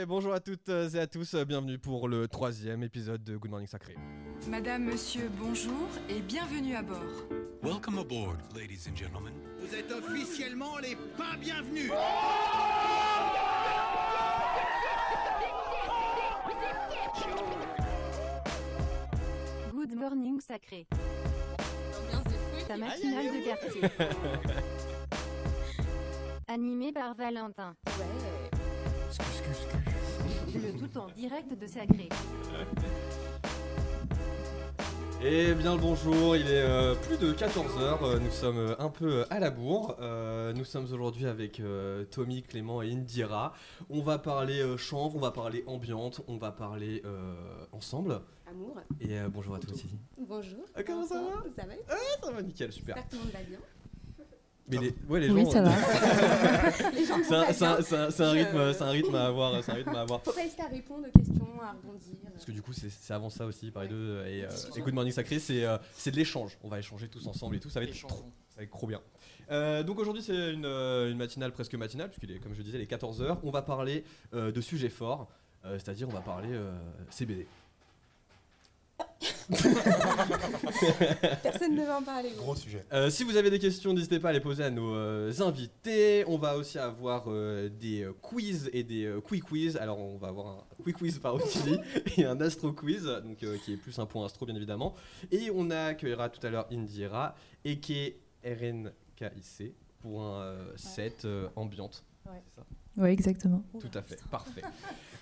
Et bonjour à toutes et à tous, bienvenue pour le troisième épisode de Good Morning Sacré. Madame, monsieur, bonjour et bienvenue à bord. Welcome aboard, ladies and gentlemen. Vous êtes officiellement les pas bienvenus. Good morning sacré. Ta matinale de quartier. Animé par Valentin. Le tout en direct de Sacré. Et bien le bonjour, il est euh, plus de 14h, nous sommes euh, un peu à la bourre. Euh, nous sommes aujourd'hui avec euh, Tommy, Clément et Indira. On va parler euh, chanvre, on va parler ambiante, on va parler euh, ensemble. Amour. Et euh, bonjour à tous aussi. Bonjour. Ah, comment ça va Ça va Ça va nickel, super. J'espère que tout le monde va bien. Mais les, ouais, les Oui, gens, ça va. Les gens C'est un, c'est un- c'est un- c'est un rythme, Euh. c'est un rythme à avoir, c'est un rythme à avoir. Faut pas hésiter à répondre aux questions, à rebondir. Parce que du coup, c'est c'est avant ça aussi, par les deux. Et, euh, et Good Morning Sacré, c'est euh, c'est de l'échange. On va échanger tous ensemble et tout. Ça va être trop, ça va être trop bien. Euh, donc aujourd'hui, c'est une, euh, une matinale presque matinale, puisqu'il est, comme je disais, les 14h. On va parler euh, de sujets forts, euh, c'est-à-dire on va parler euh, CBD. Personne ne va en parler. gros. Sujet. Euh, si vous avez des questions, n'hésitez pas à les poser à nos euh, invités. On va aussi avoir euh, des euh, quiz et des euh, quick quiz. Alors, on va avoir un quick quiz par Otili et un astro quiz, donc euh, qui est plus un point astro bien évidemment. Et on accueillera tout à l'heure Indira et qui est RNKIC pour un euh, set euh, ambiante. Ouais. C'est ça? Oui, exactement. tout à fait, parfait.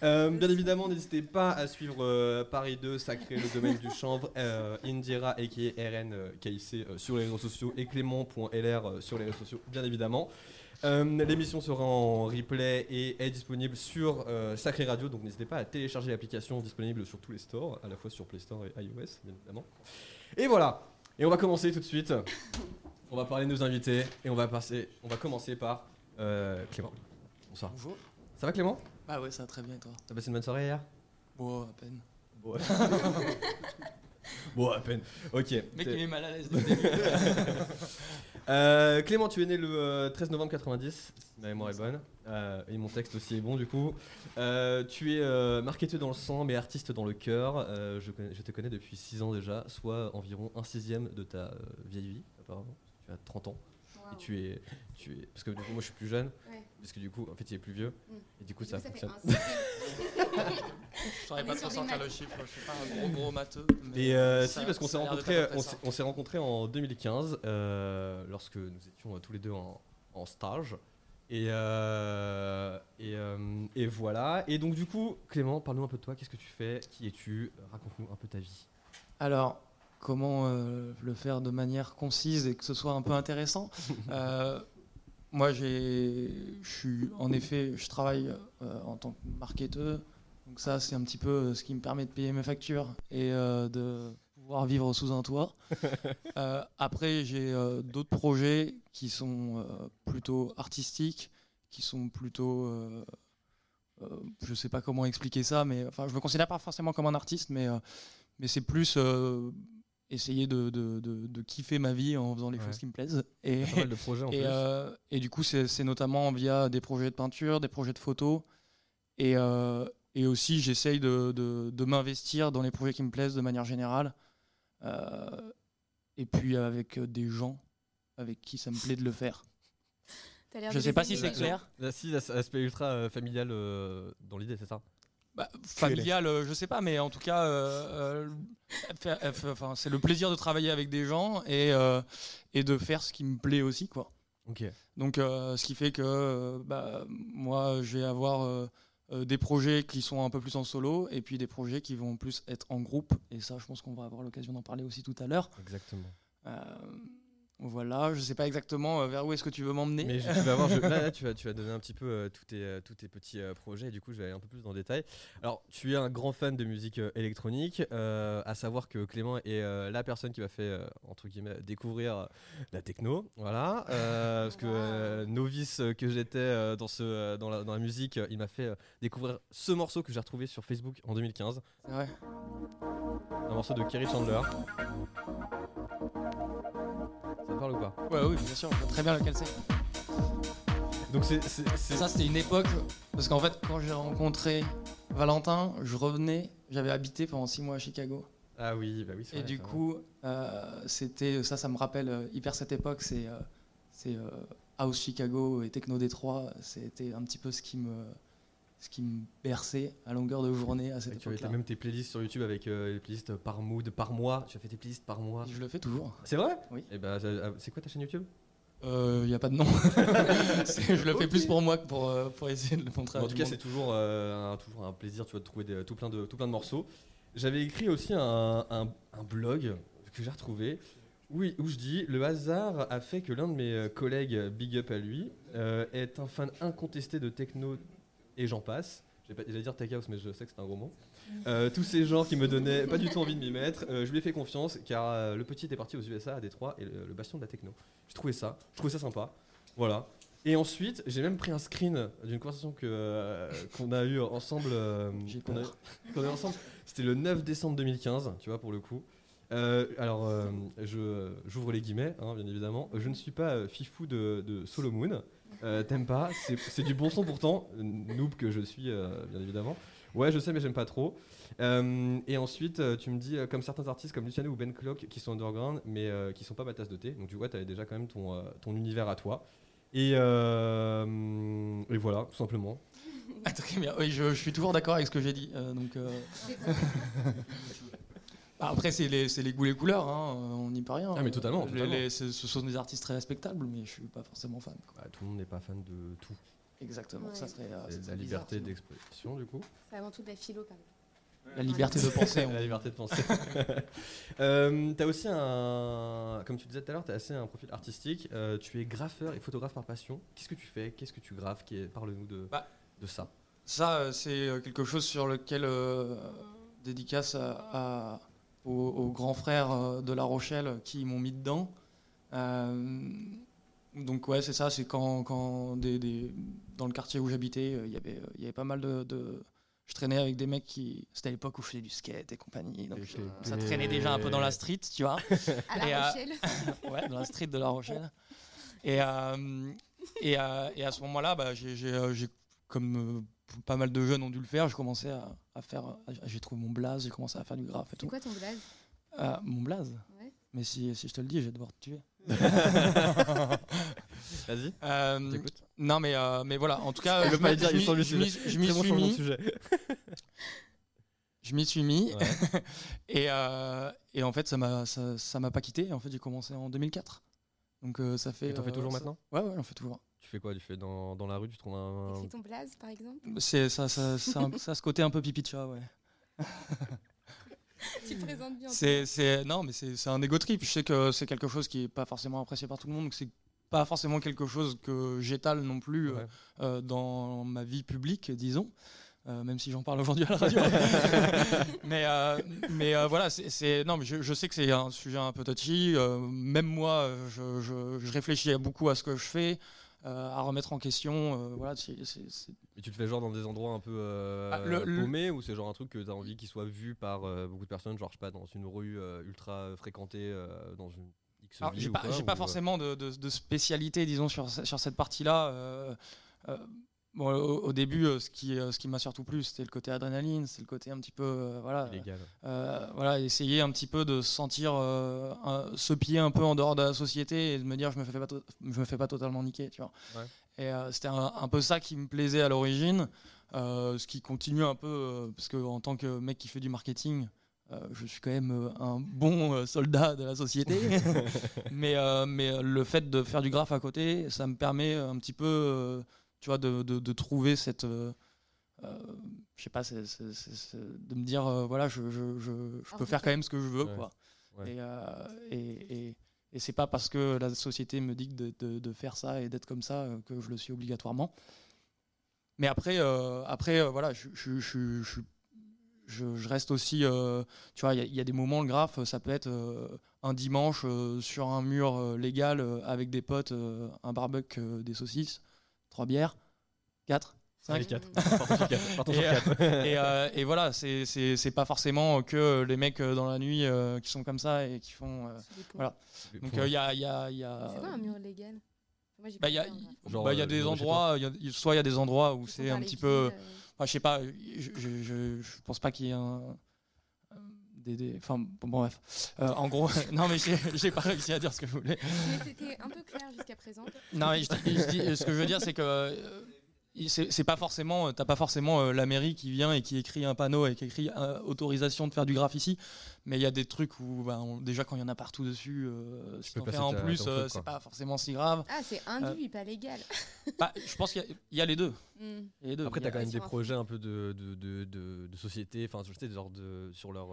Euh, bien évidemment, n'hésitez pas à suivre euh, Paris 2, Sacré, le domaine du chanvre, euh, Indira et qui est RN KIC sur les réseaux sociaux et Clément.lr euh, sur les réseaux sociaux, bien évidemment. L'émission sera en replay et est disponible sur Sacré Radio, donc n'hésitez pas à télécharger l'application disponible sur tous les stores, à la fois sur Play Store et iOS, bien évidemment. Et voilà, et on va commencer tout de suite. On va parler de nos invités et on va, passer, on va commencer par Clément. Bonsoir. Bonjour. Ça va Clément? Bah ouais, ça va très bien et toi? T'as passé une bonne soirée hier? Bon, à peine. Bon, bon, à peine. Ok. Mec, T'es- il est mal à l'aise le début. Euh, Clément, tu es né le euh, 13 novembre 90, si ma mémoire est bonne. Euh, et mon texte aussi est bon du coup. Euh, tu es euh, marketeur dans le sang mais artiste dans le cœur. Euh, je, je te connais depuis 6 ans déjà, soit environ un sixième de ta euh, vieille vie apparemment. Tu as 30 ans. Et tu es, tu es, parce que du coup moi je suis plus jeune, Ouais. parce que du coup en fait il est plus vieux, Mm. et du coup Du ça coup, fonctionne. Je saurais pas trop sortir le chiffre, je suis pas un gros gros matheux. mais Et euh, ça- si, parce qu'on s'est rencontrés, on s'est- on s'est rencontrés en 2015, euh, lorsque nous étions euh, tous les deux en, en stage. Et, euh, et, euh, et voilà. Et donc du coup, Clément, parle-nous un peu de toi. Qu'est-ce que tu fais? Qui es-tu? Raconte-nous un peu ta vie. Alors, comment euh, le faire de manière concise et que ce soit un peu intéressant Euh, Moi, j'ai, je suis en effet, je travaille euh, en tant que marketeur. Donc ça, c'est un petit peu ce qui me permet de payer mes factures et de pouvoir vivre sous un toit. Euh, après, j'ai euh, d'autres projets qui sont euh, plutôt artistiques, qui sont plutôt, je sais pas comment expliquer ça, mais enfin, je me considère pas forcément comme un artiste, mais mais c'est plus essayer de, de, de- de kiffer ma vie en faisant les Ouais. choses qui me plaisent. Et, Pas mal de projets en et, plus. euh, et du coup, c'est c'est notamment via des projets de peinture, des projets de photos. Et, euh, et aussi, j'essaye de, de- de m'investir dans les projets qui me plaisent de manière générale. Euh, et puis avec des gens avec qui ça me plaît de le faire. Je sais pas si c'est clair. Là, si, l'as- l'aspect ultra euh, familial euh, dans l'idée, c'est ça Bah, familial, euh, je sais pas, mais en tout cas, euh, euh, enfin, c'est le plaisir de travailler avec des gens et, euh, et de faire ce qui me plaît aussi, quoi. Donc, ce qui fait que bah, moi, je vais avoir des projets qui sont un peu plus en solo et puis des projets qui vont plus être en groupe. Et ça, je pense qu'on va avoir l'occasion d'en parler aussi tout à l'heure. Exactement. Voilà, je sais pas exactement euh, vers où est-ce que tu veux m'emmener. Mais je- tu vas voir, je- là, là, tu vas, tu vas donner un petit peu euh, tous, tes, euh, tous tes petits euh, projets. Et du coup, je vais aller un peu plus dans le détail. Alors, tu es un grand fan de musique euh, électronique. euh, à savoir que Clément est euh, la personne qui m'a fait, euh, entre guillemets, découvrir la techno. Voilà. Euh, parce que euh, novice que j'étais euh, dans, ce, euh, dans, la, dans la musique, il m'a fait euh, découvrir ce morceau que j'ai retrouvé sur Facebook en 2015. C'est vrai. Un morceau de Kerry Chandler. Parle ou pas Ouais, oui, bien sûr, je vois très bien lequel c'est. Donc c'est c'est- c'est- Ça, c'était une époque. Parce qu'en fait, quand j'ai rencontré Valentin, je revenais. J'avais habité pendant six mois à Chicago. ah oui, bah oui. c'est Et vrai, du coup, euh, c'était ça, ça me rappelle euh, hyper cette époque. C'est euh, c'est euh, House Chicago et Techno Détroit. C'était un petit peu ce qui me ce qui me berçait à longueur de journée à cette Et tu avais même tes playlists sur YouTube avec euh, les playlists par mood, par mois. Tu as fait tes playlists par mois. Je le fais toujours. C'est vrai? Oui. Et bah, ça- ah, c'est quoi ta chaîne YouTube? Il n'y a pas de nom. Je le fais plus pour moi que pour, euh, pour essayer de le montrer à En tout cas, c'est toujours, euh, un, toujours un plaisir tu vois, de trouver des- tout, plein de, tout plein de morceaux. J'avais écrit aussi un, un- un blog que j'ai retrouvé où, il- où je dis Le hasard a fait que l'un de mes euh, collègues, big up à lui, euh, est un fan incontesté de techno et j'en passe. J'allais dire tech house, mais je sais que c'est un gros mot. Euh, tous ces genres qui me donnaient pas du tout envie de m'y mettre, euh, je lui ai fait confiance car euh, le petit est parti aux USA à Détroit et le, le bastion de la techno. J'ai trouvé ça, je trouvais ça sympa. Voilà. Et ensuite, j'ai même pris un screen d'une conversation que, qu'on a eue ensemble. J'ai qu'on a- eu ensemble. C'était le 9 décembre 2015, tu vois, pour le coup. Alors, je, j'ouvre les guillemets, hein, bien évidemment. Je ne suis pas fifou de, de Solo Moon. Euh, T'aimes pas C'est, du bon son pourtant. Noob que je suis, euh, bien évidemment. Ouais, je sais, mais j'aime pas trop. Euh, et ensuite, euh, tu me dis, euh, comme certains artistes comme Luciano ou Ben Clock qui sont underground, mais euh, qui sont pas ma tasse de thé. Donc, tu vois, tu avais déjà quand même ton, euh, ton univers à toi. Et, euh, et voilà, tout simplement. Ah, très bien. Oui, je, je suis toujours d'accord avec ce que j'ai dit. euh, donc, euh, bah, après, c'est les, les goûts, les couleurs. hein, on n'y peut rien. Ah, mais totalement, Les- totalement. les- ce, ce sont des artistes très respectables, mais je suis pas forcément fan. quoi. Bah, tout le monde n'est pas fan de tout. Exactement. Ouais. Ça serait, euh, C'est la liberté d'expression, du coup. C'est avant tout de la philo, quand même. La liberté de penser. la liberté de penser. euh, tu as aussi un. Comme tu disais tout à l'heure, tu as assez un profil artistique. Euh, tu es graffeur et photographe par passion. Qu'est-ce que tu fais? Qu'est-ce que tu graphes? Parle-nous de, Bah. de ça. Ça, euh, c'est quelque chose sur lequel, euh, dédicace à, à- aux, aux grands frères euh, de La Rochelle qui m'ont mis dedans. Euh, donc ouais, c'est ça, c'est quand, quand des, des- dans le quartier où j'habitais, euh, il y avait, il y avait pas mal de, de- Je traînais avec des mecs qui... C'était à l'époque où je faisais du skate et compagnie, donc ça traînait déjà un peu dans la street, tu vois. À Et, La euh, Rochelle. ouais, dans la street de La Rochelle. Et, euh, et, euh, et à ce moment-là, bah, j'ai, comme euh, pas mal de jeunes ont dû le faire, j'ai commencé à, à faire. J'ai trouvé mon blaze, j'ai commencé à faire du graphe et C'est quoi ton blaze? Euh, mon blaze? Ouais. Mais si, si je te le dis, je vais devoir te tuer. Vas-y, Euh, non, mais, euh, mais voilà, en tout cas, Je veux je pas dire, je il m'y- je je bon suis mis. sujet. Je m'y suis mis. Ouais. Et, euh, et en fait, ça m'a, ça, ça m'a pas quitté. En fait, j'ai commencé en 2004. Donc euh, ça fait. Et t'en fais toujours ça- maintenant? Ouais, ouais, j'en fais toujours. Tu fais quoi Tu fais dans, dans la rue Tu trouves un. Écris ton blaze, par exemple C'est ça, ça, ça, un- ça ce côté un peu pipi de chat, ouais. Tu te présentes bien. C'est, c'est, non, mais c'est, c'est un ego trip. Je sais que c'est quelque chose qui est pas forcément apprécié par tout le monde, donc c'est pas forcément quelque chose que j'étale non plus euh, Ouais. euh, dans ma vie publique, disons. Euh, même si j'en parle aujourd'hui à la radio. mais euh, mais euh, voilà, c'est, c'est- non, mais je, je sais que c'est un sujet un peu touchy. euh, même moi, je, je, je réfléchis beaucoup à ce que je fais, euh, à remettre en question. euh, voilà, tu te fais genre dans des endroits un peu euh, Ah, le- le- paumés ou c'est genre un truc que tu as envie qu'il soit vu par euh, beaucoup de personnes, genre je sais pas, dans une rue euh, ultra fréquentée, euh, dans une j'ai pas, pas euh, forcément de, de- de spécialité, disons, sur, sur cette partie-là. Euh, euh, bon, au, au début, euh, ce qui, euh, ce qui m'a surtout plu, c'était le côté adrénaline, c'est le côté un petit peu, euh, voilà, voilà, essayer un petit peu de se sentir un- ce pied un peu en dehors de la société et de me dire, je me fais pas, to- je me fais pas totalement niquer, tu vois. Ouais. Et c'était un, un peu ça qui me plaisait à l'origine, ce qui continue un peu, parce que en tant que mec qui fait du marketing, euh, je suis quand même euh, un bon euh, soldat de la société. mais, mais le fait de faire du graphe à côté, ça me permet un petit peu, tu vois, de, de- de trouver cette. euh, euh, je sais pas, de me dire, euh, voilà, je, je- je- je peux faire quand même ce que je veux, Ouais. quoi. Ouais. Et, euh, et, et, et c'est pas parce que la société me dit de, de- de faire ça et d'être comme ça que je le suis obligatoirement. Mais après, euh, après euh, voilà, je, je, je, je, je- je reste aussi, euh, tu vois, il y a- il y, a des moments, le graphe, ça peut être euh, un dimanche euh, sur un mur euh, légal euh, avec des potes, euh, un barbecue, euh, des saucisses, trois bières, quatre, Allez, cinq. quatre. Partons sur quatre. Partons sur Et, quatre. et, euh, et voilà, c'est- c'est c'est pas forcément que les mecs euh, dans la nuit euh, qui sont comme ça et qui font. euh, voilà. Donc il y a, y a- y a- C'est quoi un mur légal? Moi, Bah, y a. Genre, bah, y a des endroits, il y a- soit il y a des endroits où c'est un petit peu. euh, Enfin, je sais pas, je, je, je, je pense pas qu'il y ait un. Euh, Des, des- enfin, bon, bon, bref. Euh, en gros, non, mais j'ai pas réussi à dire ce que je voulais. Mais c'était un peu clair jusqu'à présent. Non, mais je dis- je dis- ce que je veux dire, c'est que euh, c'est pas forcément, t'as pas forcément euh, la mairie qui vient et qui écrit un panneau et qui écrit euh, autorisation de faire du graphe ici, mais il y a des trucs où bah, on- déjà quand il y en a partout dessus, euh, si peux en ta- plus, euh, c'est pas forcément si grave. Ah, c'est induit, pas légal. Bah, je pense qu'il y a- il y, a les deux. A les deux. Après, t'as quand même des projets un peu de, de, de, de, de société, enfin, sur leur.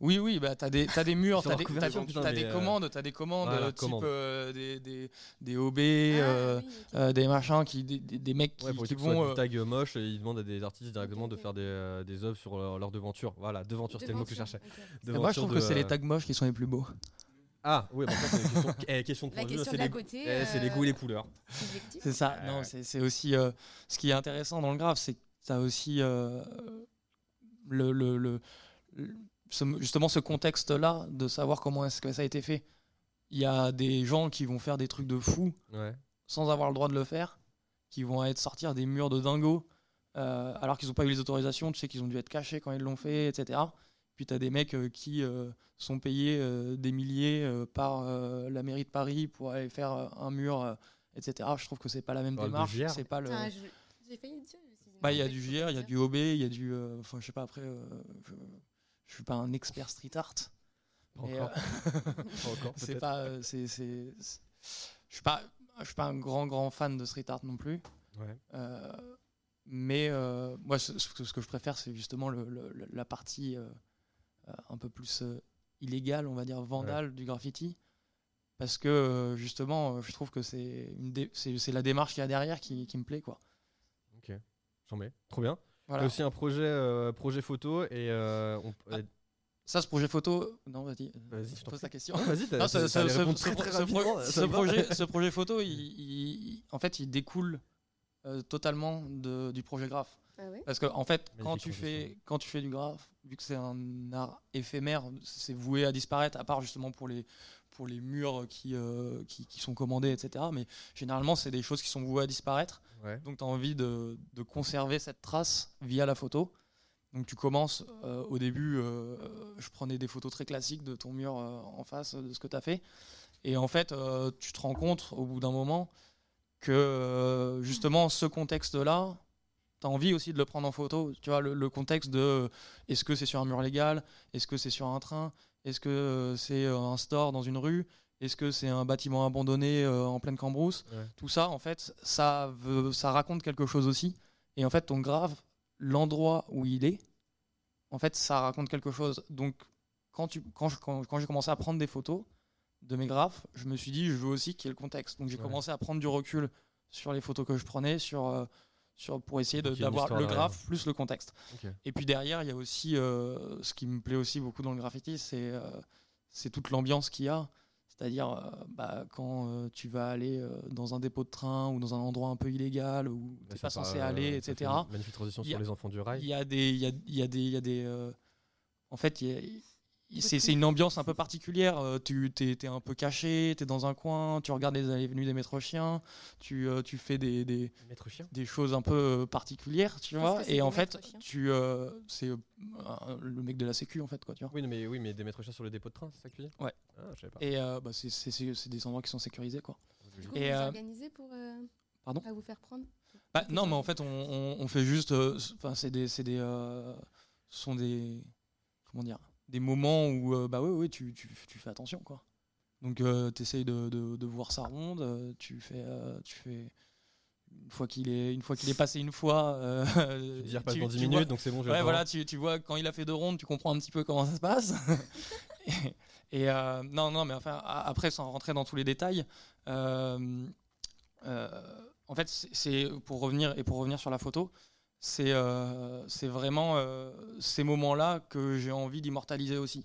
Oui, oui, bah, t'as des, t'as des murs, t'as des, t'as- t'as mais, des euh, commandes, t'as des commandes voilà, type euh, des, des, des OB, Ah, euh, oui, euh, des machins, qui, des, des- des mecs qui, Ouais, pour qui vont. des euh, tags moches, et ils demandent à des artistes directement de faire des, euh, des œuvres sur leur, leur devanture. Voilà, devanture, c'était le mot que je cherchais. moi, je trouve que c'est les tags moches qui sont les plus beaux. Ah, oui, bah, c'est une question, eh, question de La point de question les, eh, c'est les goûts et les couleurs. C'est ça. Non, c'est c'est aussi ce qui est intéressant dans le graphe, c'est que tu as aussi le, justement ce contexte-là de savoir comment est-ce que ça a été fait. Il y a des gens qui vont faire des trucs de fou Ouais. sans avoir le droit de le faire, qui vont être sortir des murs de dingo euh, alors qu'ils n'ont pas eu les autorisations, tu sais qu'ils ont dû être cachés quand ils l'ont fait, etc. Puis tu as des mecs euh, qui euh, sont payés euh, des milliers euh, par euh, la mairie de Paris pour aller faire euh, un mur, euh, etc. Je trouve que c'est pas la même démarche. C'est pas le. J'ai failli dire. Bah, il y a du JR, il y a du OB, il y a du. euh, Enfin, je sais pas, après, euh, je, je suis pas un expert street art. Pas mais, encore. euh, Pas encore, c'est pas. euh, c'est, c'est- c'est- Je suis pas. Je suis pas un grand grand fan de street art non plus. Ouais. Euh, mais euh, moi, ce, ce que je préfère, c'est justement le- le- le- la partie euh, un peu plus illégale, on va dire vandale du graffiti. Parce que justement, je trouve que c'est, une dé- c'est, c'est la démarche qu'il y a derrière qui, qui me plaît. Quoi. Ok, j'en mets. Trop bien. Voilà. Aussi un projet, euh, projet photo et euh, on. Ah, euh, Ça, ce projet photo. Non, vas-y. Vas-y, je pose ta question. non, Vas-y, t'as Non, ce, très, très pro- projet, ce projet photo, il, il- en fait, il découle euh, totalement de- du projet graphe. Ah Parce que en fait, quand tu fais quand tu fais du graphe, vu que c'est un art éphémère, c'est voué à disparaître, à part justement pour les pour les murs qui euh, qui, qui sont commandés, etc. Mais généralement, c'est des choses qui sont vouées à disparaître. Ouais. Donc, tu as envie de, de conserver cette trace via la photo. Donc, tu commences euh, au début, euh, je prenais des photos très classiques de ton mur en face de ce que tu as fait. Et en fait, tu te rends compte au bout d'un moment que justement ce contexte-là, tu as envie aussi de le prendre en photo. Tu vois, le, le contexte de est-ce que c'est sur un mur légal? Est-ce que c'est sur un train? Est-ce que euh, c'est euh, un store dans une rue? Est-ce que c'est un bâtiment abandonné euh, en pleine cambrousse? Ouais. Tout ça, en fait, ça, veut, ça raconte quelque chose aussi. Et en fait, ton grave, l'endroit où il est, en fait, ça raconte quelque chose. Donc, quand, tu, quand, je- quand, quand j'ai commencé à prendre des photos de mes graphes, je me suis dit, je veux aussi qu'il y ait le contexte. Donc, j'ai Ouais. commencé à prendre du recul sur les photos que je prenais, sur, euh, sur, pour essayer d'avoir le graphe plus le contexte. Et puis derrière, il y a aussi euh, ce qui me plaît aussi beaucoup dans le graffiti, c'est euh, c'est toute l'ambiance qu'il y a. C'est-à-dire, euh, bah, quand tu vas aller dans un dépôt de train ou dans un endroit un peu illégal où tu n'es pas censé aller, etc. Magnifique transition Il y a- sur les enfants du rail. Il y a des, y a, y a des, y a des. en fait, il y a- c'est c'est une ambiance un peu particulière. Euh, Tu t'es, t'es un peu caché, tu es dans un coin, tu regardes les allées et venues des maîtres chiens, tu, euh, tu fais des, des, des choses un peu euh, particulières, tu vois. Et en fait, tu, euh, c'est euh, le mec de la sécu, en fait, quoi, tu vois. Oui, mais, oui, mais des maîtres chiens sur le dépôt de train, c'est ça que tu dis? Ouais. Ah, pas. Et euh, bah, c'est, c'est- c'est- c'est des endroits qui sont sécurisés, quoi. Du coup, Et, vous euh, organisez pour euh, Pardon? à vous faire prendre? Bah, non, mais en fait, on, on- on fait juste. euh, Enfin, c'est des, c'est des, euh, ce sont des, comment dire, des moments où, euh, bah oui, oui, tu, tu, tu fais attention, quoi. Donc, tu essayes de, de, de voir sa ronde. euh, tu fais, euh, tu fais. Une fois qu'il est, une fois qu'il est passé une fois, euh, Tu repasse tu- dans 10 tu minutes, vois- donc c'est bon, je Ouais, voilà, tu, tu vois, quand il a fait deux rondes, tu comprends un petit peu comment ça se passe. et et, euh, non, non, mais enfin, après, sans rentrer dans tous les détails, euh, euh, en fait, c'est- c'est pour revenir et pour revenir sur la photo, c'est euh, c'est vraiment euh, ces moments-là que j'ai envie d'immortaliser aussi.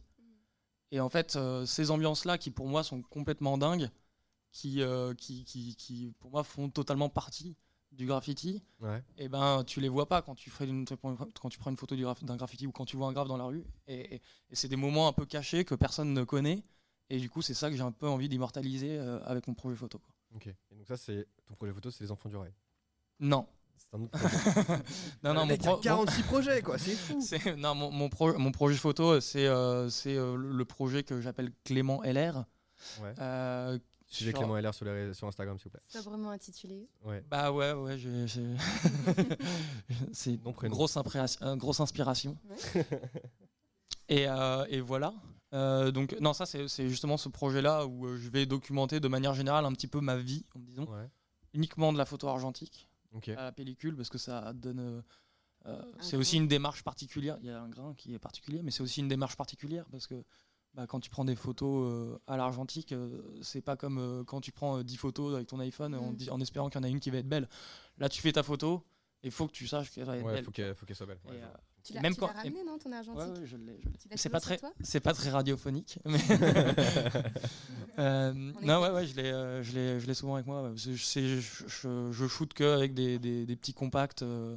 Et en fait, euh, ces ambiances-là, qui pour moi sont complètement dingues, qui, qui, qui, qui, pour moi font totalement partie du graffiti, Ouais. et ben tu les vois pas quand tu, fais une, quand tu prends une photo du d'un graffiti ou quand tu vois un graphe dans la rue. Et, et- et c'est des moments un peu cachés que personne ne connaît. Et du coup, c'est ça que j'ai un peu envie d'immortaliser avec mon projet photo. quoi. Ok. Et donc ça, c'est ton projet photo, c'est les enfants du rail? Non. C'est un autre projet. Non, non, mon, mec a pro- 46 projets, quoi, c'est fou. non, mon, mon pro- mon projet photo, c'est euh, c'est, euh, le projet que j'appelle Clément LR. Ouais. euh, Suivez sur- Clément LR sur, les ré- sur Instagram, s'il vous plaît. Sobrement intitulé. Ouais. Bah ouais, ouais, c'est prénom. grosse, euh, grosse inspiration. et, euh, et voilà. Euh, donc non, ça c'est c'est justement ce projet-là où euh, je vais documenter de manière générale un petit peu ma vie, disons, Ouais. uniquement de la photo argentique À la pellicule parce que ça donne. euh, euh, c'est aussi une démarche particulière. Il y a un grain qui est particulier, mais c'est aussi une démarche particulière parce que bah, quand tu prends des photos euh, à l'argentique, euh, c'est pas comme euh, quand tu prends euh, 10 photos avec ton iPhone en, Mm. en espérant qu'il y en a une qui va être belle. Là, tu fais ta photo et il faut que tu saches qu'elle va être Ouais, belle. faut qu'elle faut qu'elle soit belle. Ouais, euh. Tu l'as Même tu quand- l'as ramené, non, ton argentique ouais, ouais, je l'ai, je l'ai. Tu l'as C'est pas très, c'est pas très radiophonique. Mais Euh, non, ouais, ouais, je l'ai, euh, je l'ai, je l'ai souvent avec moi. C'est- c'est- je, je, je shoot que avec des, des, des petits compacts euh,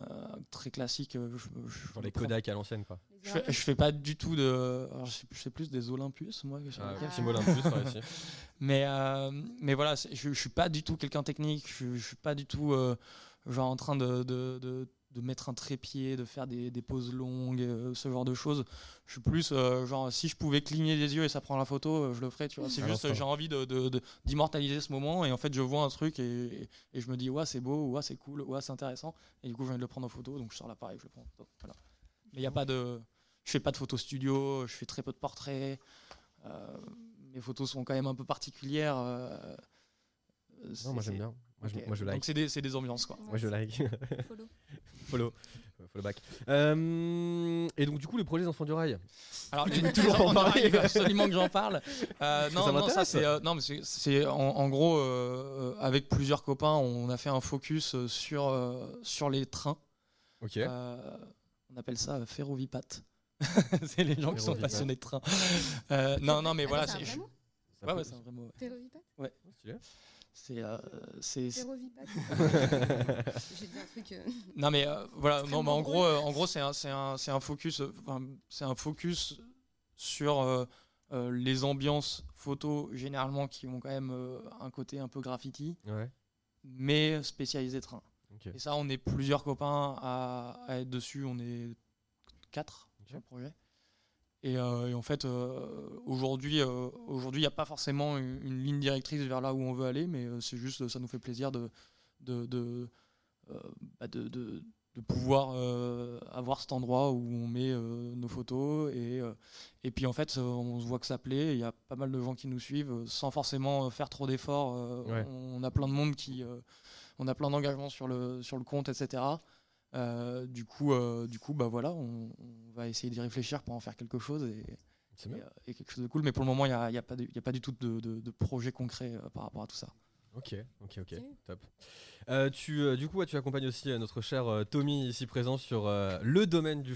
euh, très classiques. euh, Genre je les prends- Kodak à l'ancienne, quoi. Je fais, je fais pas du tout de. alors, je, sais- je fais plus des Olympus, moi. que Ah, mot Olympus, ici. mais, euh, mais voilà, je, je suis pas du tout quelqu'un technique. Je, je suis pas du tout euh, genre en train de, de, de, de mettre un trépied, de faire des, des poses longues, euh, ce genre de choses. Je suis plus euh, genre si je pouvais cligner les yeux et ça prend la photo, euh, je le ferais. Tu vois, c'est juste j'ai envie de, de- de- d'immortaliser ce moment et en fait je vois un truc et, et, et je me dis ouais c'est beau, ouais c'est cool, ouais c'est intéressant et du coup je viens de le prendre en photo donc je sors l'appareil, je le prends en photo. Voilà. Mais il y a pas de, je fais pas de photos studio, je fais très peu de portraits. Mes photos sont quand même un peu particulières. Non, moi j'aime bien. Moi, je, moi, je Donc like. c'est des, c'est des ambiances quoi. Moi je like. Follow. follow. Euh, Follow back. Euh, et donc, du coup, le projet des enfants du rail. Alors Tu veux toujours en parler il faut absolument que j'en parle. Euh, non, Ça non, ça c'est euh, non, mais c'est- c'est en, en gros euh, avec plusieurs copains, on a fait un focus sur euh, sur les trains. Ok. Euh, on appelle ça ferrovipat. c'est les gens qui sont passionnés de train. Euh, non, non, mais voilà, c'est un vrai mot ouais, ouais, c'est un vrai mot. ouais. C'est euh, c'est J'ai dit un truc. euh, Non mais euh, voilà, non mais en gros, euh, en gros c'est un, c'est un, c'est un focus, euh, enfin, c'est un focus sur euh, euh, les ambiances photos généralement qui ont quand même euh, un côté un peu graffiti, Ouais. mais spécialisé train. Ok. Et ça, on est plusieurs copains à, à être dessus, on est quatre Ok. sur le projet. Et, euh, et en fait, euh, aujourd'hui, euh, aujourd'hui, il n'y a pas forcément une, une ligne directrice vers là où on veut aller, mais c'est juste, ça nous fait plaisir de, de, de, bah, de, de- de pouvoir avoir cet endroit où on met nos photos. Et, et puis en fait, on se voit que ça plaît. Il y a pas mal de gens qui nous suivent sans forcément faire trop d'efforts. Ouais. On a plein de monde qui. on a plein d'engagements sur le, sur le compte, etc. Euh, du coup, euh, du coup bah voilà, on, on va essayer d'y réfléchir pour en faire quelque chose et, C'est et, bien. euh, et quelque chose de cool. Mais pour le moment, il n'y a, y a, pas de- il y a pas du tout de, de- de projet concret euh, par rapport à tout ça. Ok, ok, ok, top. Euh, tu, euh, du coup, ouais, tu accompagnes aussi notre cher euh, Tommy ici présent sur euh, le domaine du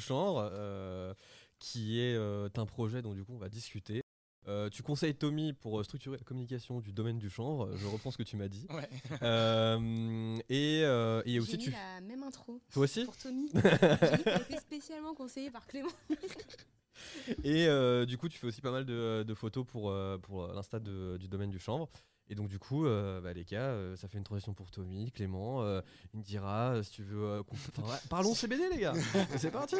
euh, qui est euh, un projet dont du coup on va discuter. Euh, tu conseilles Tommy pour euh, structurer la communication du domaine du chanvre. Je reprends ce que tu m'as dit. Ouais. Euh, et, euh, et aussi mis tu, la même intro toi aussi. pour Tommy. J'ai était spécialement conseillée par Clément. Et euh, du coup, tu fais aussi pas mal de, de photos pour, euh, pour l'insta de- du domaine du chanvre. Et donc, du coup, euh, bah, les gars, euh, ça fait une transition pour Tommy, Clément, euh, Indira, euh, si tu veux. euh, qu'on- enfin, ouais, parlons CBD, les gars C'est parti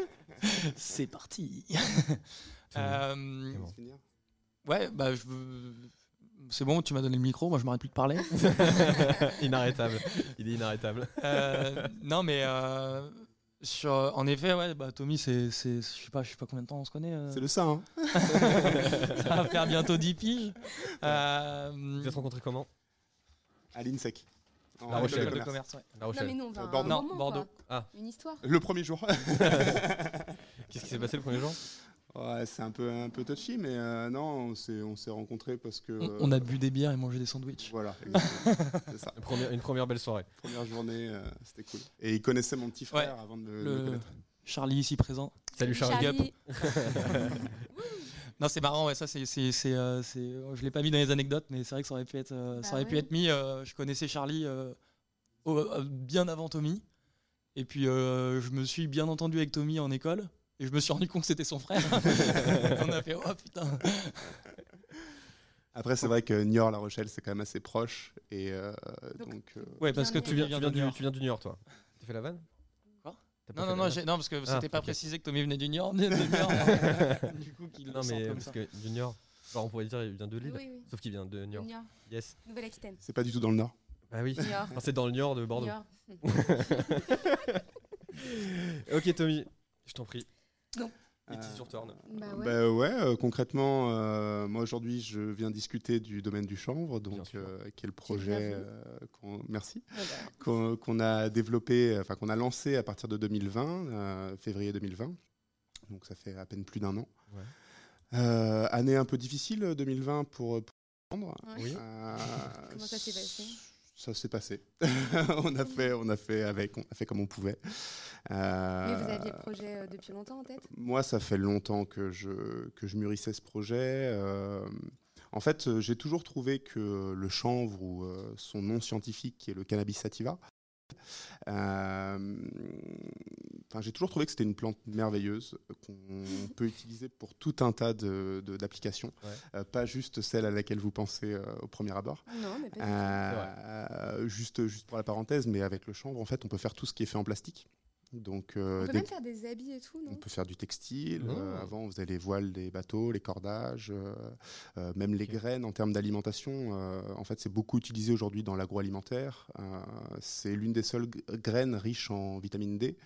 C'est parti. Tommy, Euh, Clément. Ouais, bah je C'est bon, tu m'as donné le micro, moi je m'arrête plus de parler. inarrêtable. Il est inarrêtable. Euh, non, mais euh, sur, en effet, ouais, bah, Tommy, c'est, c'est, je sais pas, je sais pas combien de temps on se connaît. euh. C'est le ça, hein Ça va faire bientôt 10 piges. Euh, Vous êtes rencontrés comment? À l'INSEC. En La école Rochelle. de commerce. ouais. La Non, mais non, on va à un Bordeaux. Non, moment, Bordeaux. quoi. Une histoire. Le premier jour. Qu'est-ce qui s'est passé le premier jour? Ouais, c'est un peu, un peu touchy, mais euh, non, on s'est, on s'est rencontrés parce que. On, euh, on a bu des bières et mangé des sandwichs. Voilà, exactement. c'est ça. une première, une première belle soirée. Première journée, euh, c'était cool. Et il connaissait mon petit frère avant de le, Le- connaître. Charlie ici présent. Salut Charlie. Charlie. Non, c'est marrant, ouais, ça, c'est, c'est, c'est, euh, je l'ai pas mis dans les anecdotes, mais c'est vrai que ça aurait pu être, euh, ça Bah pu être mis. euh, je connaissais Charlie euh, au- euh, bien avant Tommy, et puis euh, je me suis bien entendu avec Tommy en école, et je me suis rendu compte que c'était son frère. On a fait oh putain. Après, c'est vrai que Niort, La Rochelle, c'est quand même assez proche. Et euh, Donc, donc, euh, Ouais, parce que Tu viens, tu viens du, Niort. tu viens du Niort, toi. T'as fait la vanne? Quoi? Non, non, non, non, parce que Ah, c'était pas précisé que Tommy venait du Niort. du coup, qu'il Non, le sente mais comme parce ça. que du Niort, on pourrait dire il vient de Lille, Oui, oui. sauf qu'il vient de Niort. Niort. Yes. Nouvelle-Aquitaine. c'est pas du tout dans le Nord. Bah oui. Enfin, c'est dans le Niort de Bordeaux. Niort. ok, Tommy, je t'en prie. Non. Et tu sur turn. Bah ouais. Bah ouais, euh, concrètement, euh, moi aujourd'hui, je viens discuter du domaine du chanvre, donc euh, qui est le projet euh, qu'on- merci Ah bah, qu'on qu'on a développé, enfin qu'on a lancé à partir de 2020, euh, février 2020. Donc ça fait à peine plus d'un an. Ouais. Euh, année un peu difficile 2020 pour pour. Oui. Euh, Comment ça s'est passé? Ça s'est passé. on a fait, on a fait avec, on a fait comme on pouvait. Mais Euh, vous aviez le projet euh, depuis longtemps en tête? Moi, ça fait longtemps que je, que je mûrissais ce projet. Euh, en fait, j'ai toujours trouvé que le chanvre, ou son nom scientifique, qui est le cannabis sativa, euh, enfin, j'ai toujours trouvé que c'était une plante merveilleuse qu'on peut utiliser pour tout un tas de- de- d'applications, Ouais. Euh, pas juste celle à laquelle vous pensez euh, au premier abord. Non, mais pas. Euh, juste, juste pour la parenthèse, mais avec le chanvre, en fait, on peut faire tout ce qui est fait en plastique. Donc, euh, On peut des- même faire des habits et tout, on peut faire du textile. Oh. euh, avant, on faisait les voiles des bateaux, les cordages, euh, euh, même les graines en termes d'alimentation. euh, en fait, c'est beaucoup utilisé aujourd'hui dans l'agroalimentaire. Euh, c'est l'une des seules graines riches en vitamine D.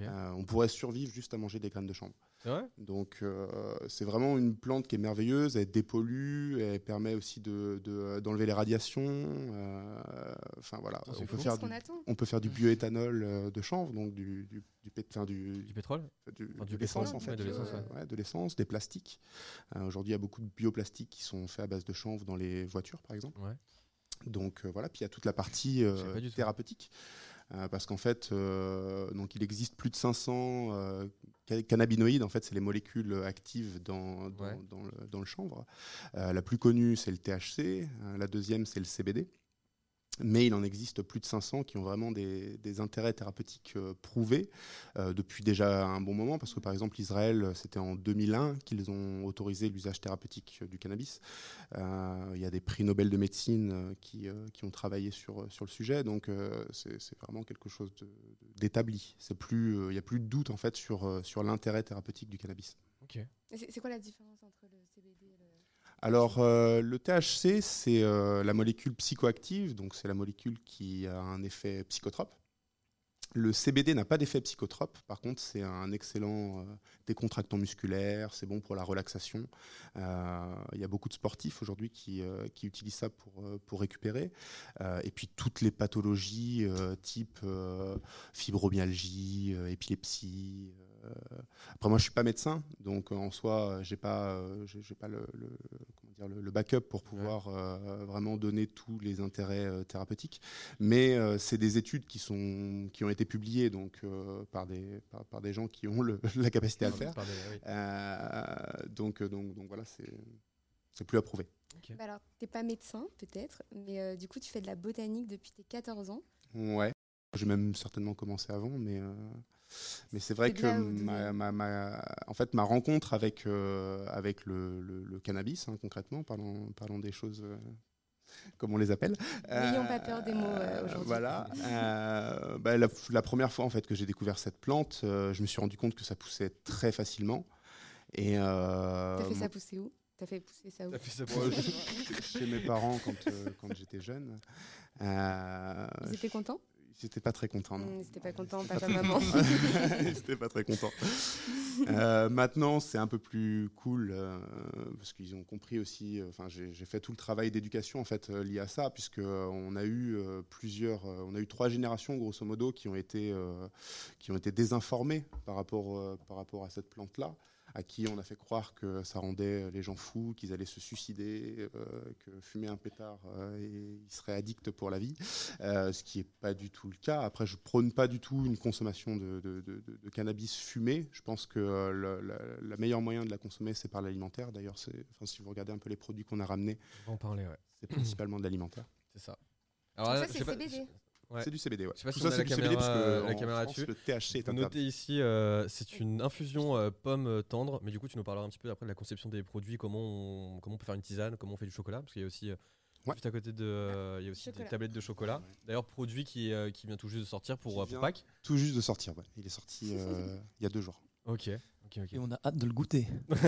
Euh, on pourrait survivre juste à manger des graines de chanvre. Vrai Donc, euh, c'est vraiment une plante qui est merveilleuse. Elle dépollue, elle permet aussi de- de- d'enlever les radiations. euh, Enfin voilà, on peut faire du on peut faire du bioéthanol euh, de chanvre, donc du, du, du, pét- enfin, du, Du pétrole du- Enfin, de l'essence en fait, ouais, de l'essence, ouais, de l'essence, des plastiques. Aujourd'hui, il y a beaucoup de bioplastiques qui sont faits à base de chanvre dans les voitures, par exemple. Ouais. Donc euh, voilà, puis il y a toute la partie euh, tout. Euh, parce qu'en fait, euh, donc il existe plus de 500 euh, ca- cannabinoïdes. En fait, c'est les molécules actives dans, dans, Ouais. dans le, dans le chanvre. La plus connue, c'est le THC. La deuxième, c'est le CBD. Mais il en existe plus de 500 qui ont vraiment des, des intérêts thérapeutiques euh, prouvés euh, depuis déjà un bon moment, parce que par exemple Israël, c'était en 2001 qu'ils ont autorisé l'usage thérapeutique euh, du cannabis. Euh, il y a des prix Nobel de médecine qui, euh, qui ont travaillé sur, sur le sujet, donc euh, c'est c'est vraiment quelque chose d'établi. C'est plus, euh, il n'y a plus de doute en fait sur, sur l'intérêt thérapeutique du cannabis. Ok. Et C'est quoi la différence entre le... Alors, euh, le THC, c'est euh, la molécule psychoactive, donc c'est la molécule qui a un effet psychotrope. Le CBD n'a pas d'effet psychotrope, par contre, c'est un excellent euh, décontractant musculaire, c'est bon pour la relaxation. Il y a beaucoup de sportifs aujourd'hui qui, utilisent ça pour, pour récupérer. Et puis, toutes les pathologies type fibromyalgie, épilepsie. Euh, après, moi, je suis pas médecin, donc euh, en soi, j'ai pas, euh, j'ai pas le, le- comment dire, le, le backup pour pouvoir euh, vraiment donner tous les intérêts euh, thérapeutiques. Mais euh, c'est des études qui sont, qui ont été publiées donc euh, par des, par, par des gens qui ont le- la capacité à le faire. Oui. Euh, donc, donc, donc voilà, c'est, c'est plus approuvé. Bah alors, t'es pas médecin, peut-être, mais euh, du coup, tu fais de la botanique depuis tes 14 ans. Ouais. J'ai même certainement commencé avant, mais, euh, mais c'est vrai que ma, d'où- ma- ma- en fait, ma rencontre avec, euh, avec le, le- le cannabis, hein, concrètement, parlons, parlons des choses euh, comme on les appelle. N'ayons pas peur des mots, euh, aujourd'hui. Voilà. Euh, bah, la, la première fois en fait, que j'ai découvert cette plante, euh, je me suis rendu compte que ça poussait très facilement. Et, euh, T'as fait ça pousser où? T'as fait pousser ça où? Fait ça chez mes parents quand, euh, quand j'étais jeune. Euh, Ils étaient contents? Ils n'étaient pas très contents. non. Mmh, pas contents, J'étais papa, maman. J'étais pas très content. Euh, maintenant, c'est un peu plus cool euh, parce qu'ils ont compris aussi. euh, Enfin, j'ai j'ai fait tout le travail d'éducation en fait lié à ça, puisque on a eu plusieurs, on a eu trois générations grosso modo qui ont été qui ont été désinformées par rapport par rapport à cette plante là à qui on a fait croire que ça rendait les gens fous, qu'ils allaient se suicider, euh, que fumer un pétard, euh, et ils seraient addicts pour la vie, euh, ce qui n'est pas du tout le cas. Après, je prône pas du tout une consommation de, de- de- de- de cannabis fumé. Je pense que euh, le, la, la meilleur moyen de la consommer, c'est par l'alimentaire. D'ailleurs, enfin, si vous regardez un peu les produits qu'on a ramenés, On va en parler, ouais. c'est principalement de l'alimentaire. C'est ça. Là, ça, c'est CBD. Ouais. C'est du CBD, ouais. Je sais pas Tout si ça, on a c'est la du CBD parce que la en caméra France, dessus. le THC est noter ici, euh, c'est une infusion euh, pomme euh, tendre, mais du coup tu nous parleras un petit peu après de la conception des produits, comment on, comment on peut faire une tisane, comment on fait du chocolat, parce qu'il y a aussi euh, Ouais. juste à côté de, euh, il y a aussi Chocolat. des tablettes de chocolat. D'ailleurs produit qui, euh, qui vient tout juste de sortir pour, euh, pour Pâques. Tout juste de sortir, ouais. Il est sorti euh, il y a deux jours. Ok, ok, ok. Et on a hâte de le goûter.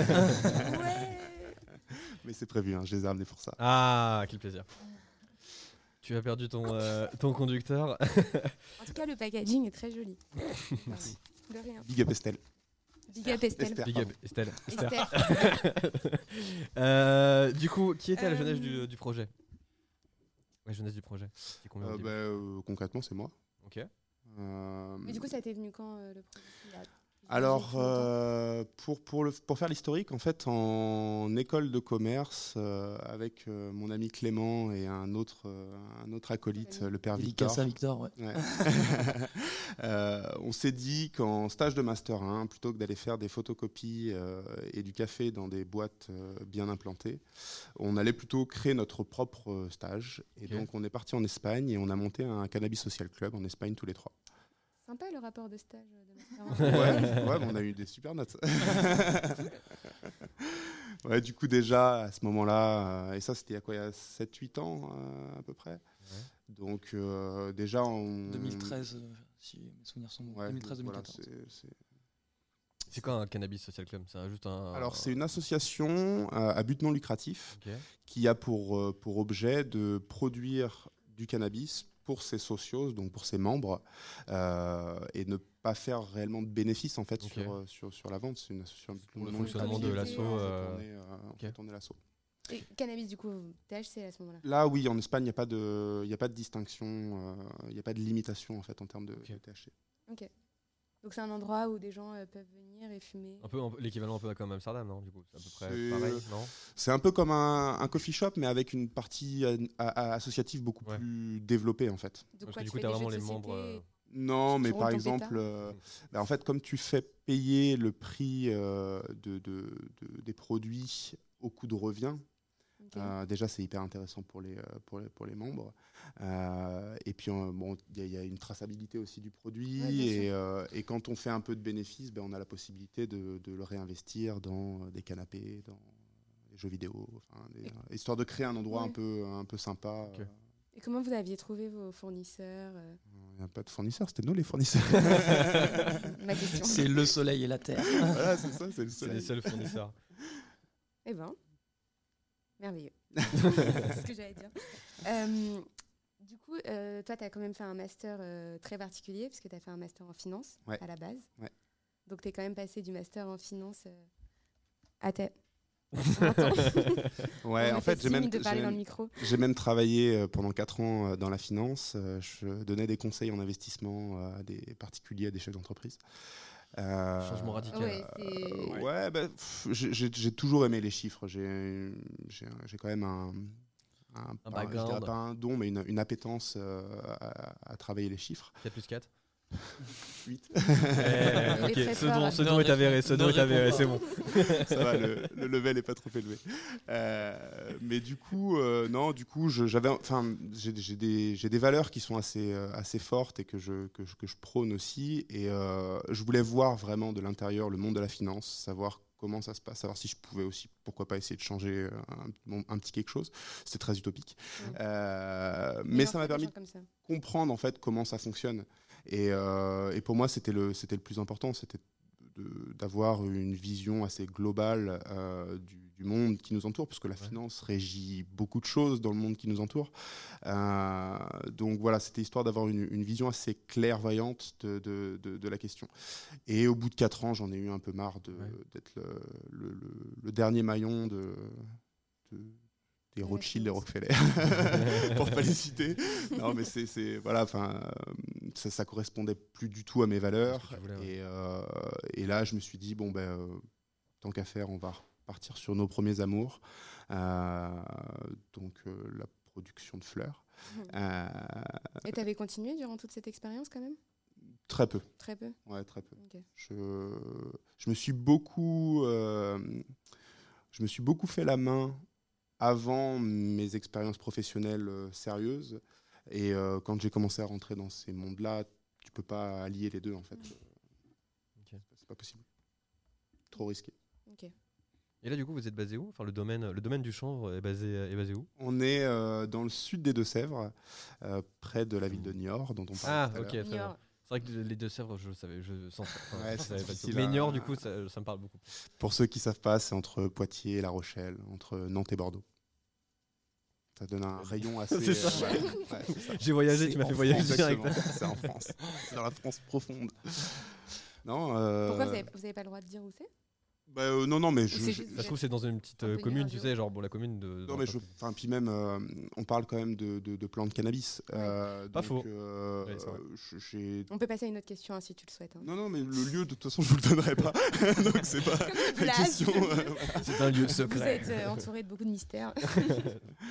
Mais c'est prévu, hein, je les ai amenés pour ça. Ah, quel plaisir. Tu as perdu ton, euh, ton conducteur. En tout cas, le packaging est très joli. Merci. De rien. Big up Estelle. Big up Estelle. Esther, Big up. Estelle. Esther. Euh, du coup, qui était à la Euh, jeunesse du, du projet? La jeunesse du projet. C'est combien au Euh, début? bah, euh, concrètement, c'est moi. Ok. Euh, Mais du coup, ça t'est venu quand euh, le projet? Alors, euh, pour, pour, le, pour faire l'historique, en fait, en école de commerce, euh, avec euh, mon ami Clément et un autre, euh, un autre acolyte, le père Victor, à Victor, ouais. Ouais. Euh, on s'est dit qu'en stage de Master 1, plutôt que d'aller faire des photocopies euh, et du café dans des boîtes euh, bien implantées, on allait plutôt créer notre propre stage. Et donc, on est parti en Espagne et on a monté un cannabis social club en Espagne tous les trois. Sympa le rapport de stage de Ouais, ouais, mais on a eu des super notes. ouais, du coup, déjà, à ce moment-là, euh, et ça, c'était il y a quoi, il y a 7-8 ans euh, à peu près. Donc, euh, déjà, on. 2013, euh, si mes souvenirs sont bons. Ouais, 2013-2014. voilà, c'est- c'est- C'est quoi un cannabis social club? C'est un- juste un. Alors, c'est une association euh, à but non lucratif qui a pour, euh, pour objet de produire du cannabis pour ses socios, donc pour ses membres, euh, et ne pas faire réellement de bénéfices en fait Ok. sur, euh, sur, sur la vente. C'est une association Pour le fonctionnement de l'asso, euh, tourner, euh, ok. l'asso. Et cannabis, du coup, THC à ce moment-là? Là, oui, en Espagne, il n'y a, pas de- il y a pas de distinction, euh, il n'y a pas de limitation en fait en termes de, Ok. de THC. Donc c'est un endroit où des gens euh, peuvent venir et fumer. Un peu un peu- l'équivalent un peu comme Amsterdam, non Du coup, c'est à peu près pareil, non? C'est un peu comme un, un coffee shop, mais avec une partie euh, a- a- associative beaucoup Ouais. plus développée en fait. Donc Parce quoi, que du tu coup, des vraiment les membres. euh, Non, mais par exemple, euh, bah, en fait, comme tu fais payer le prix euh, de, de- de- des produits au coût de revient, Euh, déjà c'est hyper intéressant pour les, euh, pour les, pour les membres. Euh, et puis, euh, bon, il y, a- il y a une traçabilité aussi du produit. Ouais, et, euh, quand on fait un peu de bénéfices, ben, on a la possibilité de, de le réinvestir dans des canapés, dans des jeux vidéo, enfin, des- Et- euh, histoire de créer un endroit un, peu, un peu sympa. Euh, Et comment vous aviez trouvé vos fournisseurs Il n'y a pas de fournisseurs, c'était nous les fournisseurs. Ma question. C'est le soleil et la terre. voilà, c'est ça, c'est le C'est seul. les seuls fournisseurs. Eh ben, merveilleux. c'est ce que j'allais dire. Euh, du coup, euh, toi, tu as quand même fait un master euh, très particulier, puisque tu as fait un master en finance Ouais. à la base. Ouais. Donc, tu es quand même passé du master en finance à ta... Ouais, en fait, j'ai même, même- même travaillé pendant 4 ans dans la finance. Je donnais des conseils en investissement à des particuliers, à des chefs d'entreprise. Euh, Changement radical. Ouais, euh, ouais, bah, pff, j'ai toujours aimé les chiffres. J'ai j'ai- j'ai quand même un, un, Un pas un don, mais une, une appétence euh, à, à travailler les chiffres. 4 plus 4 8. Eh, Ok, ce don, ce Ne don est avéré, ce don est avéré, c'est bon. ça va, le, le level est pas trop élevé. Euh, mais du coup, euh, non, du coup, je- j'avais, enfin, j'ai des, valeurs qui sont assez, euh, assez fortes et que je, que je, que je prône aussi. Et euh, je voulais voir vraiment de l'intérieur le monde de la finance, savoir comment ça se passe, savoir si je pouvais aussi, pourquoi pas essayer de changer un, petit quelque chose. C'était très utopique. Euh, mais a ça m'a permis ça. comprendre en fait comment ça fonctionne. Et, euh, et pour moi, c'était le, c'était le plus important, c'était d'avoir une vision assez globale euh, du, du monde qui nous entoure, parce que la Ouais. finance régit beaucoup de choses dans le monde qui nous entoure. Euh, donc voilà, c'était histoire d'avoir une, une vision assez clairvoyante de, de, de- de la question. Et au bout de quatre ans, j'en ai eu un peu marre Ouais. d'être le, le- le- le dernier maillon de- des Rothschild, des. Rockefeller, pour pas les citer. Non, mais c'est, c'est- voilà, enfin, ça, ça correspondait plus du tout à mes valeurs. Voulais, ouais. et, euh, et là, je me suis dit bon ben, euh, tant qu'à faire, on va partir sur nos premiers amours. Euh, donc la production de fleurs. Euh, Et tu avais continué durant toute cette expérience quand même? Très peu. Très peu? Ouais, très peu. Je, je me suis beaucoup, je me suis beaucoup fait la main avant mes expériences professionnelles euh, sérieuses. Et euh, quand j'ai commencé à rentrer dans ces mondes-là, tu peux pas allier les deux en fait. Ok. C'est pas possible. Trop risqué. Ok. Et là, du coup, vous êtes basé où? Enfin, le domaine, le domaine du chanvre est basé, est basé où? On est euh, dans le sud des Deux-Sèvres, euh, près de la ville de Niort, dont on Ah, parlait. ok, tout à très bien. C'est vrai que les deux Sèvres, je savais, je sens. enfin, Ouais, je savais pas Mais Niort, du coup, ça, ça me parle beaucoup. Pour ceux qui savent pas, c'est entre Poitiers et La Rochelle, entre Nantes et Bordeaux. Ça donne un rayon assez. Euh, ouais, ouais, c'est ça. J'ai voyagé, C'est tu m'as fait voyager France, direct. exactement. C'est en France. C'est dans la France profonde. Non. euh, Pourquoi vous avez, vous avez pas le droit de dire où c'est? Bah, euh, non, non, mais je. je- Ça se trouve, c'est dans une petite Un euh, commune, tu sais, genre bon, la commune de. Non mais je, enfin puis même, euh, on parle quand même de, de, de plants de cannabis. euh, Pas donc, faux. euh, Ouais, je- On peut passer à une autre question hein, si tu le souhaites. hein. Non non mais le lieu de toute façon je vous le donnerai pas. donc c'est pas la question. C'est un lieu Vous secret. êtes euh, entouré de beaucoup de mystères.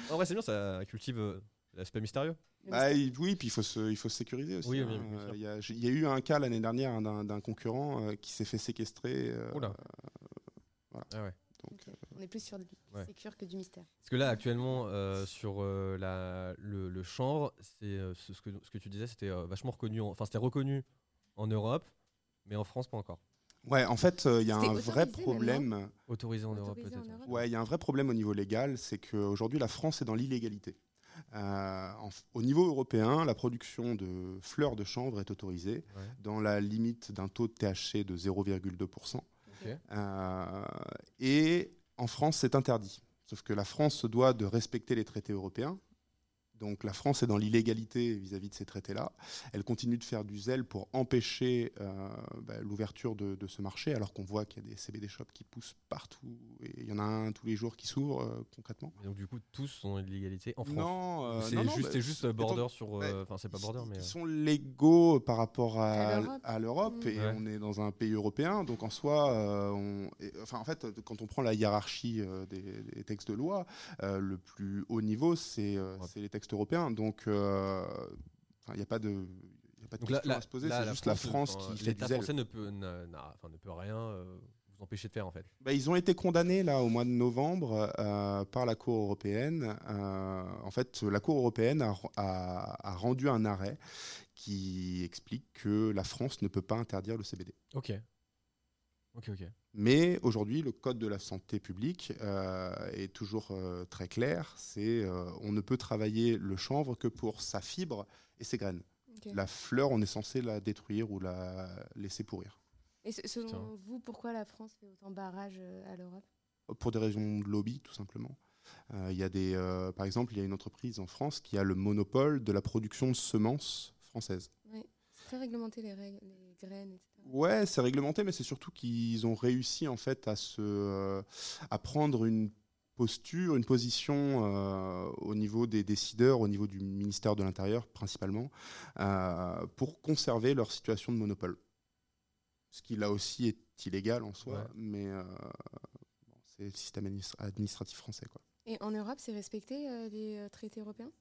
En vrai, c'est bien, ça cultive l'aspect mystérieux. Bah, il- oui, puis il faut se, il faut se sécuriser aussi. Oui, hein. oui. Il y, a- j'ai- il y a eu un cas l'année dernière hein, d'un, concurrent euh, qui s'est fait séquestrer. euh, Oula. Voilà. Ah ouais. Donc, Ok. On est plus sur du Ouais. sécure que du mystère. Parce que là, actuellement, euh, sur euh, la, le, le chanvre, c'est euh, ce, ce que, ce que tu disais, c'était euh, vachement reconnu. en- Enfin, c'était reconnu en Europe, mais en France, pas encore. Ouais, en fait, euh, il y a un vrai problème. Autorisé en Europe, peut-être. Ouais, il y a un vrai problème au niveau légal, c'est qu'aujourd'hui la France est dans l'illégalité. Euh, en au niveau européen, la production de fleurs de chanvre est autorisée Ouais. dans la limite d'un taux de THC de 0,2%. Euh, et en France, c'est interdit. Sauf que la France se doit de respecter les traités européens. Donc la France est dans l'illégalité vis-à-vis de ces traités-là. Elle continue de faire du zèle pour empêcher euh, bah, l'ouverture de, de ce marché, alors qu'on voit qu'il y a des CBD shops qui poussent partout. Et il y en a un tous les jours qui s'ouvre euh, concrètement. Et donc, du coup, tous sont en illégalité en France. Non, euh, Ou c'est non, non, juste, bah, c'est juste étant- border sur. bah, euh, Enfin, c'est pas border, mais. Ils euh, sont légaux par rapport à, À l'Europe. à l'Europe et Ouais. on est dans un pays européen. Donc en soi, euh, on- et- enfin, en fait, quand on prend la hiérarchie euh, des, des textes de loi, euh, le plus haut niveau, c'est euh, Ouais. c'est les textes européens. Donc euh, il n'y a pas de. il y a pas de question à se poser, c'est juste la France qui L'État français ne peut, n'a- n'a- ne peut rien euh, vous empêcher de faire, en fait. Bah, ils ont été condamnés là au mois de novembre euh, par la Cour européenne. Euh, en fait, la Cour européenne a, a- a rendu un arrêt qui explique que la France ne peut pas interdire le CBD. Ok. Ok, ok. Mais aujourd'hui, le code de la santé publique euh, est toujours euh, très clair. C'est euh, on ne peut travailler le chanvre que pour sa fibre et ses graines. La fleur, on est censé la détruire ou la laisser pourrir. Et selon Tiens. vous, pourquoi la France fait autant barrage à l'Europe? Pour des raisons de lobby, tout simplement. Euh, Il y a des, euh, par exemple, il y a une entreprise en France qui a le monopole de la production de semences françaises. Oui. C'est très réglementé les règles, les graines, etc. Ouais, c'est réglementé, mais c'est surtout qu'ils ont réussi en fait à se, euh, à prendre une posture, une position euh, au niveau des décideurs, au niveau du ministère de l'Intérieur principalement, euh, pour conserver leur situation de monopole. Ce qui là aussi est illégal en soi, Ouais. mais euh, bon, c'est le système administra- administratif français. Quoi. Et en Europe, c'est respecté euh, les traités européens?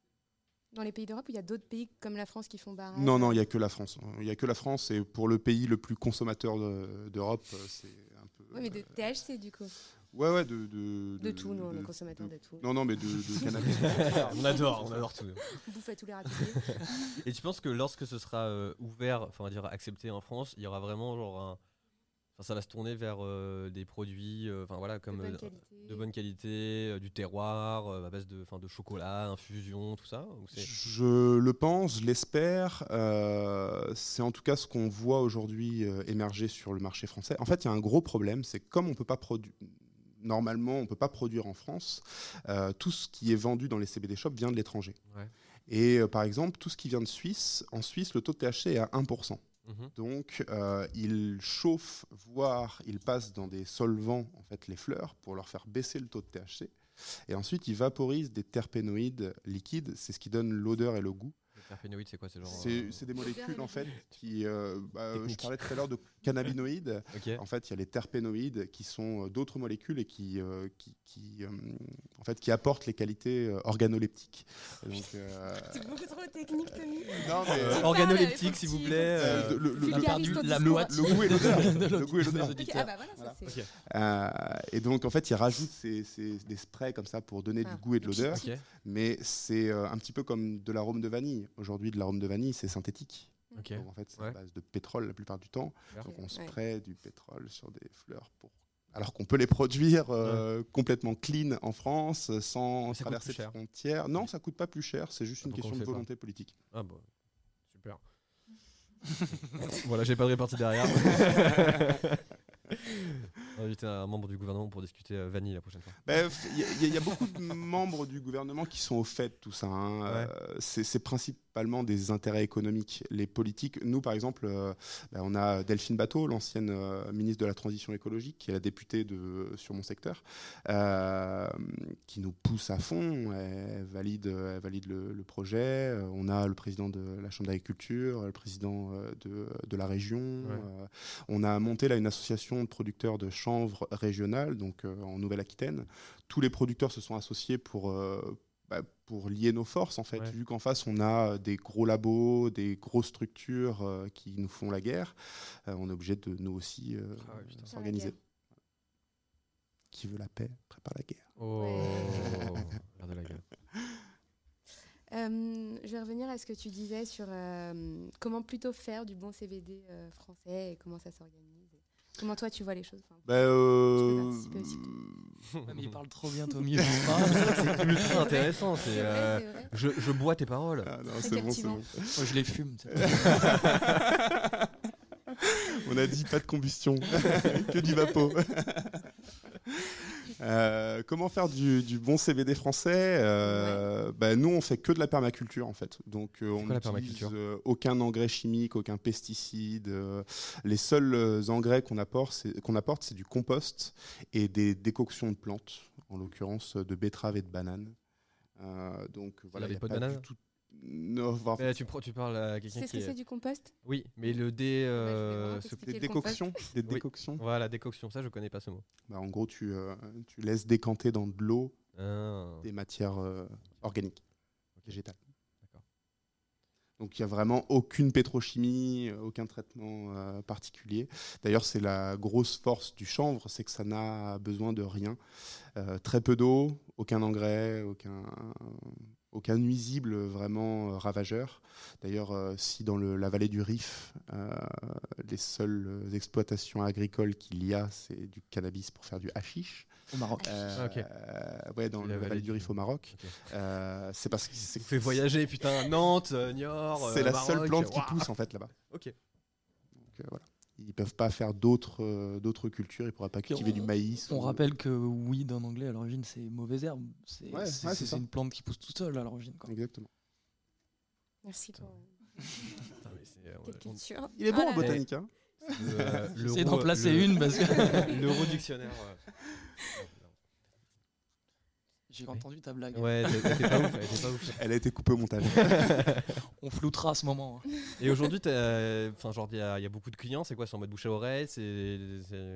Dans les pays d'Europe, ou il y a d'autres pays comme la France qui font barrage? Non, non, il n'y a que la France. Il n'y a que la France, et pour le pays le plus consommateur de- d'Europe, euh, c'est un peu. Oui, mais de THC du coup. Ouais, ouais, de. De, De tout, nous, on est consommateurs de- de tout. Non, non, mais de, de cannabis. on adore, on adore tout. On bouffe à tous les râteliers. Et tu penses que lorsque ce sera euh, ouvert, enfin, on va dire accepté en France, il y aura vraiment genre un. Ça va se tourner vers euh, des produits, euh, enfin voilà, comme bonne qualité. de bonne qualité, euh, du terroir, euh, à base de, enfin, de chocolat, infusion, tout ça. ou Je le pense, je l'espère. euh, c'est en tout cas ce qu'on voit aujourd'hui euh, émerger sur le marché français. En fait, il y a un gros problème, c'est que comme on peut pas produire. Normalement, on ne peut pas produire en France. euh, tout ce qui est vendu dans les CBD shops vient de l'étranger. Ouais. Et euh, par exemple, tout ce qui vient de Suisse, en Suisse, le taux de THC est à 1%. Mhm. Donc, euh, il chauffe, voire il passe dans des solvants en fait les fleurs pour leur faire baisser le taux de THC. Et ensuite, il vaporise des terpénoïdes liquides. C'est ce qui donne l'odeur et le goût. Terpénoïdes, c'est quoi C'est genre. C'est euh, c'est des molécules en fait qui. euh, bah, je parlais tout à l'heure de cannabinoïdes. En fait, il y a les terpénoïdes qui sont euh, d'autres molécules et qui, euh, qui, qui, euh, en fait, qui apportent les qualités organoleptiques. Euh, C'est beaucoup trop technique, Tommy. non, mais, Euh, organoleptique, s'il vous plaît. le, perdu la goût et l'odeur. de Le goût et l'odeur. ah bah voilà, Voilà. Euh, et donc, en fait, ils rajoutent ces- ces- des sprays comme ça pour donner Ah. du goût et de l'odeur. Mais c'est euh, un petit peu comme de l'arôme de vanille. Aujourd'hui, de l'arôme de vanille, c'est synthétique. Ok. Donc, en fait, c'est Ouais. à base de pétrole la plupart du temps. Donc, on Ouais. spray du pétrole sur des fleurs pour. Alors qu'on peut les produire euh, complètement clean en France, euh, sans traverser cher. frontières. Non, ça coûte pas plus cher, c'est juste Ah, une question de pas. volonté politique. Ah bah. Super. voilà, j'ai pas de répartie derrière. Inviter un membre du gouvernement pour discuter euh, vanille la prochaine fois. Il y, a- y a- y a beaucoup de membres du gouvernement qui sont au fait de tout ça. hein. Ouais. Euh, c'est principalement des intérêts économiques. Les politiques, nous par exemple, euh, bah, on a Delphine Bateau, l'ancienne euh, ministre de la Transition écologique, qui est la députée de, sur mon secteur, qui nous pousse à fond. Elle valide, elle valide le, le projet. On a le président de la Chambre d'agriculture, le président de, de la région. On a monté là une association de producteurs de chanvre régionale, donc euh, en Nouvelle-Aquitaine. Tous les producteurs se sont associés pour, euh, bah, pour lier nos forces, en fait. Ouais. Vu qu'en face, on a des gros labos, des grosses structures euh, qui nous font la guerre, euh, on est obligé de nous aussi euh, Ah ouais, s'organiser. Qui veut la paix prépare la guerre. Oh, Ouais. la. Euh, je vais revenir à ce que tu disais sur euh, comment plutôt faire du bon CBD euh, français et comment ça s'organise. Comment toi tu vois les choses enfin, Bah, euh, mais il parle trop bien, Tommy. je C'est ultra intéressant. C'est C'est, vrai, euh, c'est vrai. je, je bois tes paroles. ah non, c'est bon, c'est bon. Moi, je les fume. On a dit pas de combustion, que du vapeau. Euh, comment faire du, du bon CBD français Euh, bah, Nous, on fait que de la permaculture en fait. Donc, euh, on n'utilise aucun engrais chimique, aucun pesticide. les seuls engrais qu'on apporte, c'est qu'on apporte, c'est du compost et des décoctions de plantes, en l'occurrence de betteraves et de bananes. Euh, donc voilà, des y a pots de pas du tout. Non, enfin, Mais là, tu, pro- tu parles à quelqu'un sais ce qui que c'est est... du compost Oui, mais le dé... euh, Ouais, je vais des le décoctions, des Oui. décoctions. Voilà, décoction, ça je connais pas ce mot. Bah, en gros, tu, euh, tu laisses décanter dans de l'eau Ah. des matières euh, organiques, végétales. D'accord. Donc il n'y a vraiment aucune pétrochimie, euh, aucun traitement euh, particulier. D'ailleurs, c'est la grosse force du chanvre, c'est que ça n'a besoin de rien. Euh, très peu d'eau, aucun engrais, aucun, aucun nuisible vraiment euh, ravageur. D'ailleurs, euh, si dans le- la vallée du Rif, euh, les seules euh, exploitations agricoles qu'il y a, c'est du cannabis pour faire du hashish. Au Maroc. Euh, Ah, ok. ouais, dans La la vallée vallée du- Rif au Maroc. Euh, c'est parce que c'est fait voyager, putain, Nantes, euh, Niort, c'est euh, la seule plante qui pousse en fait là-bas. Ok. Donc, euh, voilà. Ils peuvent pas faire d'autres euh, d'autres cultures. Ils pourraient pas cultiver on- du maïs. On ou- rappelle que weed en anglais à l'origine c'est mauvaise herbe. C'est Ouais, ouais, une plante qui pousse toute seule à l'origine. Exactement. Merci pour euh, quelle on- culture. Il est bon Ah en là. botanique. Hein le, euh, J'essaie d'en placer le- une parce que L'euro dictionnaire. j'ai entendu ta blague. Ouais, elle était pas ouf, elle était pas ouf. Elle a été coupée au montage. On floutera ce moment. hein. Et aujourd'hui, t'as- enfin, genre, il y, a il y a beaucoup de clients, c'est quoi C'est en mode bouche à oreille c'est-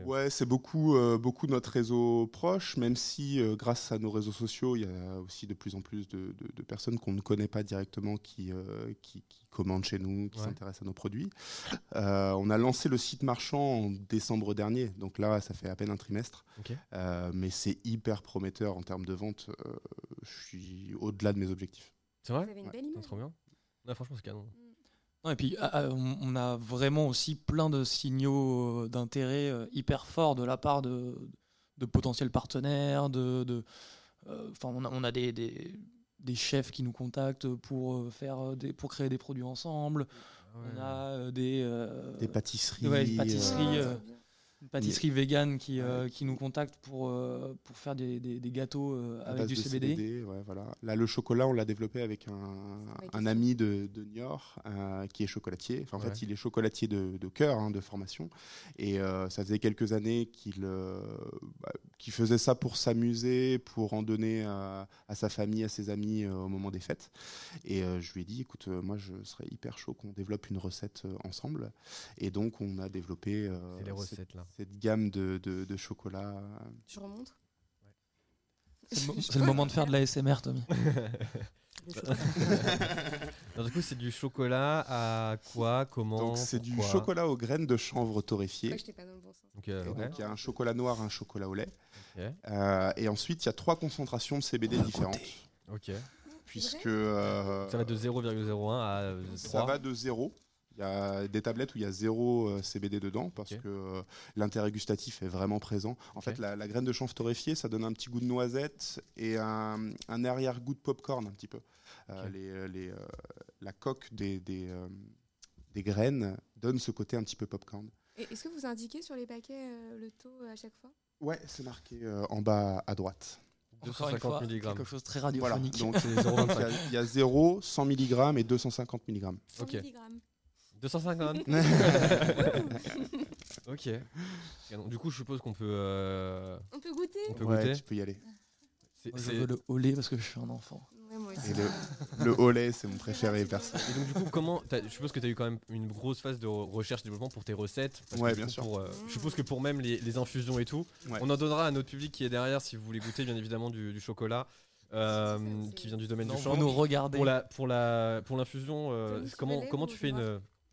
ouais, c'est beaucoup euh, beaucoup notre réseau proche. Même si euh, grâce à nos réseaux sociaux, il y a aussi de plus en plus de, de- de personnes qu'on ne connaît pas directement qui euh, qui, qui commandent chez nous, qui Ouais. s'intéressent à nos produits. Euh, on a lancé le site marchand en décembre dernier. Donc là, ça fait à peine un trimestre. Euh, mais c'est hyper prometteur en termes de vente. Euh, je suis au-delà de mes objectifs. C'est Vous vrai avez une Ouais. belle Putain, image. Trop bien. Ouais, franchement, c'est canon. Non, et puis ah, ah, on a vraiment aussi plein de signaux d'intérêt hyper forts de la part de, de potentiels partenaires, de, de, euh, enfin, on a, on a des, des, des chefs qui nous contactent pour euh, faire euh, des, pour créer des produits ensemble. On a euh, des, euh, Des pâtisseries. ouais, des pâtisseries, une pâtisseries véganes qui, euh, qui nous contactent pour, euh, pour faire des, des- des gâteaux euh, avec du CBD. ouais, voilà. Là, le chocolat, on l'a développé avec un, un ami de, de Niort euh, qui est chocolatier. Enfin, en Ouais. fait, il est chocolatier de, de cœur, hein, de formation. Et euh, ça faisait quelques années qu'il euh, bah, qu'il faisait ça pour s'amuser, pour en donner à, à sa famille, à ses amis euh, au moment des fêtes. Et euh, je lui ai dit, écoute, euh, moi, je serais hyper chaud qu'on développe une recette euh, ensemble. Et donc, on a développé euh, C'est les cette- recettes là. Cette gamme de, de, de chocolat. Tu remontes C'est le, mo- c'est le moment de faire de la SMR, Tommy. Alors, du coup, c'est du chocolat à quoi Comment Donc c'est du chocolat aux graines de chanvre torréfié. Moi, j'étais pas dans le bon sens. Donc, euh, Et ouais. donc il y a un chocolat noir, un chocolat au lait. Euh, et ensuite il y a trois concentrations de CBD différentes. Ok. Puisque euh, Ça va de 0,01 à euh, 3. ça va de zéro. Il y a des tablettes où il y a zéro euh, CBD dedans parce que euh, l'intérêt gustatif est vraiment présent. En fait, la, la graine de chanvre torréfiée, ça donne un petit goût de noisette et un, un arrière-goût de popcorn un petit peu. Euh, Ok. les, les, la coque des, des, euh, des graines donne ce côté un petit peu popcorn. Est-ce que vous indiquez sur les paquets euh, le taux à chaque fois? Ouais, c'est marqué euh, en bas à droite. Encore une 250 fois, mg. quelque chose de très Voilà, radiophonique. donc il y 0,25. a- il y, a 0, 100 mg et 250 mg. 100 Ok. mg. 250 Ok. Et donc, du coup, je suppose qu'on peut. euh, On peut goûter On peut ouais, goûter tu peux y aller. C'est- Moi, je c'est- veux le au lait parce que je suis un enfant. Ouais, moi aussi. Et le, le au lait, c'est mon préféré perso. Et donc, du coup, comment. t'as- Je suppose que tu as eu quand même une grosse phase de re- recherche-développement pour tes recettes. parce que Ouais, du bien coup, sûr. pour, euh, je suppose que pour même les, les infusions et tout, Ouais. on en donnera à notre public qui est derrière si vous voulez goûter, bien évidemment, du, du chocolat euh, C'est ça, c'est- qui vient du domaine Non, du vous chanvre. nous regardez. Pour la pour la pour l'infusion, euh, tu comment tu fais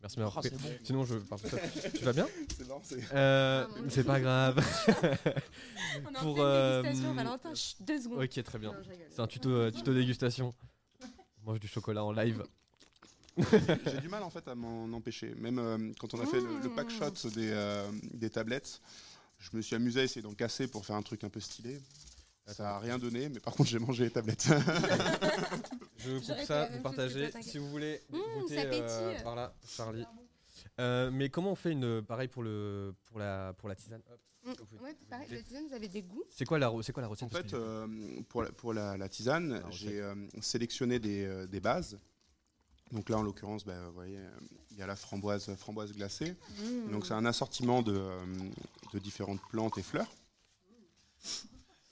Merci m'avoir Ah, c'est bon. Sinon je toi, tu vas bien C'est bon, c'est- Euh, Ah, C'est pas grave. On Pour, pleine dégustation, euh, Valentin, chut, deux secondes. ok très bien. C'est un tuto euh, tuto dégustation. On mange du chocolat en live. J'ai du mal en fait à m'en empêcher. Même euh, quand on a fait le, le pack Mmh. shot des, euh, des tablettes, je me suis amusé à essayer d'en casser pour faire un truc un peu stylé. Ça a rien donné, mais par contre j'ai mangé les tablettes. Je coupe ça, vous partagez. Si vous voulez Mmh, goûter euh, par là, Charlie. Euh, mais comment on fait une pareil pour le pour la pour la tisane Hop. Mm, Ouais, pareil, la tisane, vous avez des goûts. C'est quoi la c'est quoi la recette en fait, euh, pour, la, pour la, la tisane, j'ai euh, sélectionné des, euh, des bases. Donc là, en l'occurrence, bah, vous voyez, il y a la framboise, framboise glacée. Mm. Donc c'est un assortiment de, euh, de différentes plantes et fleurs.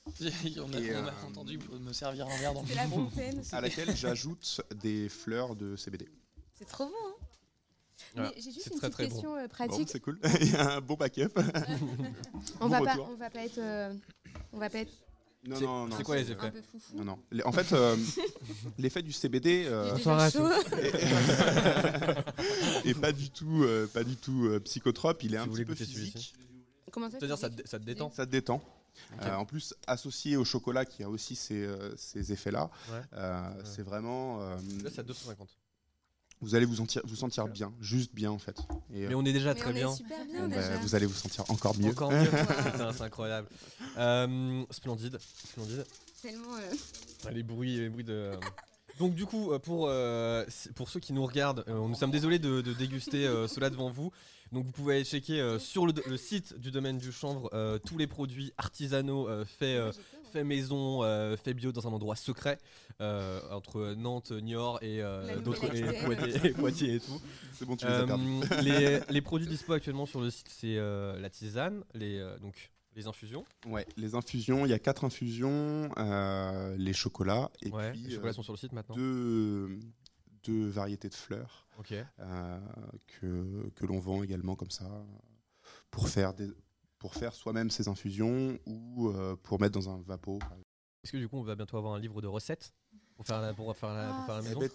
on a, Et, on a euh, entendu me servir un verre dans le la fontaine. à laquelle j'ajoute des fleurs de CBD. C'est trop bon, hein Voilà. J'ai juste une très, petite très question euh, Bon, pratique. c'est cool. Il y a un bon backup. on, bon va pas, on va pas être. euh, on va pas être Non, C'est- non, non. c'est quoi les un effets peu foufou. Non, non. En fait, euh, l'effet du CBD euh, est, est pas du tout, euh, pas du tout euh, psychotrope. Il est Si un petit peu physique. Comment ça C'est-à-dire ça te détend Ça te détend. Euh, en plus, associé au chocolat qui a aussi ces, euh, ces effets-là, Ouais. euh, c'est vraiment. euh, Là c'est à 250. vous allez vous sentir, vous sentir bien, juste bien en fait. Et, Mais on est déjà Mais très on bien. est super bien bah, déjà. vous allez vous sentir encore mieux. Encore mieux. C'est incroyable. Euh, splendide, splendide. Tellement. euh, Ah, Les bruits, les bruits de. Donc du coup, euh, pour, euh, pour ceux qui nous regardent, euh, nous sommes désolés de, de déguster euh, cela devant vous. Donc vous pouvez aller checker euh, sur le, le site du domaine du chanvre euh, tous les produits artisanaux euh, faits fait maison, euh, fait bio dans un endroit secret euh, entre Nantes, Niort et euh, d'autres. Poitiers, et Poitiers et tout. C'est bon, tu les as les, les produits dispo actuellement sur le site, c'est euh, la tisane, les, euh, donc les infusions. Ouais, les infusions, il y a quatre infusions, euh, les chocolats et Ouais, puis les chocolats euh, sont sur le site maintenant. deux, deux variétés de fleurs euh, que, que l'on vend également comme ça pour faire, des, pour faire soi-même ces infusions ou pour mettre dans un vapeau. Est-ce que du coup on va bientôt avoir un livre de recettes pour faire la, pour faire la, pour Ah, faire la c'est maison Eh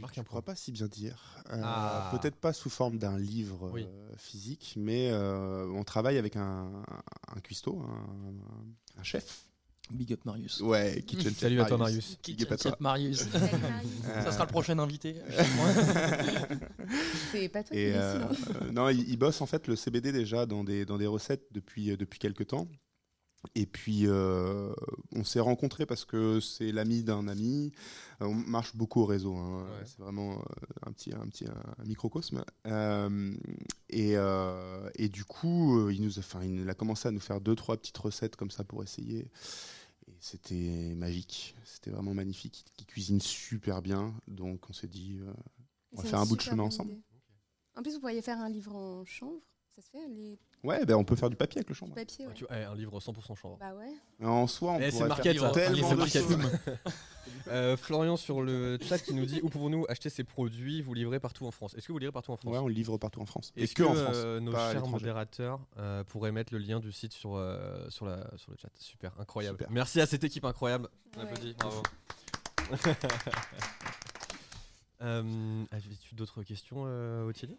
ben, tu un crois point. pas si bien dire. Euh, Ah. Peut-être pas sous forme d'un livre Oui. euh, physique, mais euh, on travaille avec un, un cuistot, un, un chef. Big up Marius. Ouais, Kitchen Chef Salut à toi Marius. Big up Marius. Ça sera le prochain invité. C'est pas toi qui euh, hein. non, il, il bosse en fait le CBD déjà dans des, dans des recettes depuis, depuis quelques temps. Et puis, euh, on s'est rencontrés parce que c'est l'ami d'un ami. Euh, on marche beaucoup au réseau. hein. Ouais. C'est vraiment euh, un petit, un petit un microcosme. Euh, et, euh, et du coup, il, nous a, enfin, il a commencé à nous faire deux, trois petites recettes comme ça pour essayer. Et c'était magique. C'était vraiment magnifique. Il, il cuisine super bien. Donc, on s'est dit, euh, on va faire un bout de chemin ensemble. En plus, vous pourriez faire un livre en chanvre. Ça se fait, les Ouais, ben, on peut faire du papier avec le chambre. papiers. Ouais, Ouais. tu vois, eh, un livre 100% chanvre. Bah ouais. En soi, on Eh, c'est pourrait faire tellement C'est de choses. Euh, Florian sur le chat qui nous dit où pouvons-nous acheter ces produits Vous livrez partout en France? Est-ce que vous livrez partout en France? Ouais, on le livre partout en France. Et Est-ce que, que, en France. euh, nos pas à chers l'étranger. modérateurs euh, pourraient mettre le lien du site sur, euh, sur, la, sur le chat? Super, incroyable. Super. Merci à cette équipe incroyable. On Ouais. applaudit, bravo. euh, Avais-tu d'autres questions, euh, Ottilie?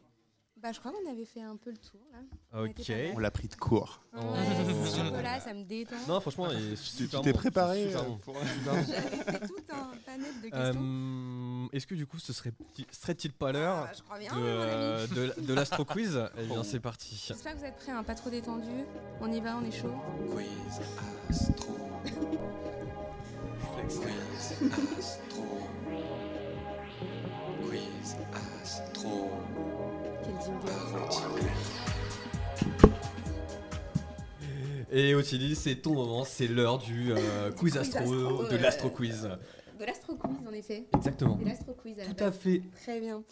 Bah, je crois qu'on avait fait un peu le tour là. Ok. On l'a pris de court. Oh. Ouais, ce chocolat, ça me détend. Non, franchement, il est Tu super t'es bon, préparé super euh, bon. pour J'avais fait tout un panel de questions. Euh, Est-ce que du coup, ce serait serait-il pas l'heure Ah, de, euh, l'astro quiz Eh bien, Oh. c'est parti. J'espère que vous êtes prêts, hein, pas trop détendu. On y va, on est chaud. Quiz Astro. Quiz Astro. Quiz Astro. Et Ottilie, c'est ton moment, c'est l'heure du euh, quiz astro, astro, de euh, l'astro quiz. De l'astro quiz, en effet. Exactement. De l'astro quiz à Tout à fait. Très bien.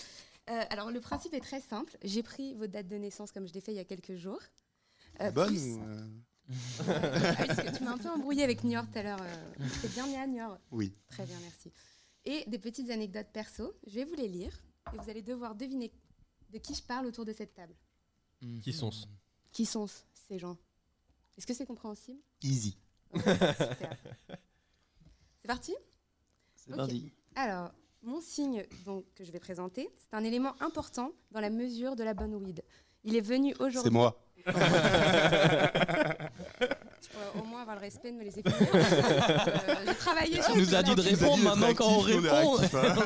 Euh, alors, le principe est très simple. J'ai pris vos dates de naissance comme je l'ai fait il y a quelques jours. Euh, Bonne plus- ou, euh, parce que tu m'as un peu embrouillé avec New York tout à l'heure. T'es bien né à New York Oui. Très bien, merci. Et des petites anecdotes perso. Je vais vous les lire et vous allez devoir deviner de qui je parle autour de cette table. Qui sont-ce? Qui sont ces gens? Est-ce que c'est compréhensible? Easy. C'est parti? C'est Ok. parti. Alors, mon signe donc, que je vais présenter, c'est un élément important dans la mesure de la bonne weed. Il est venu aujourd'hui. C'est moi. Tu pourrais au moins avoir le respect de me laisser finir. Euh, J'ai travaillé sur Tu nous as dit de répondre, maintenant quand on répond, hein. on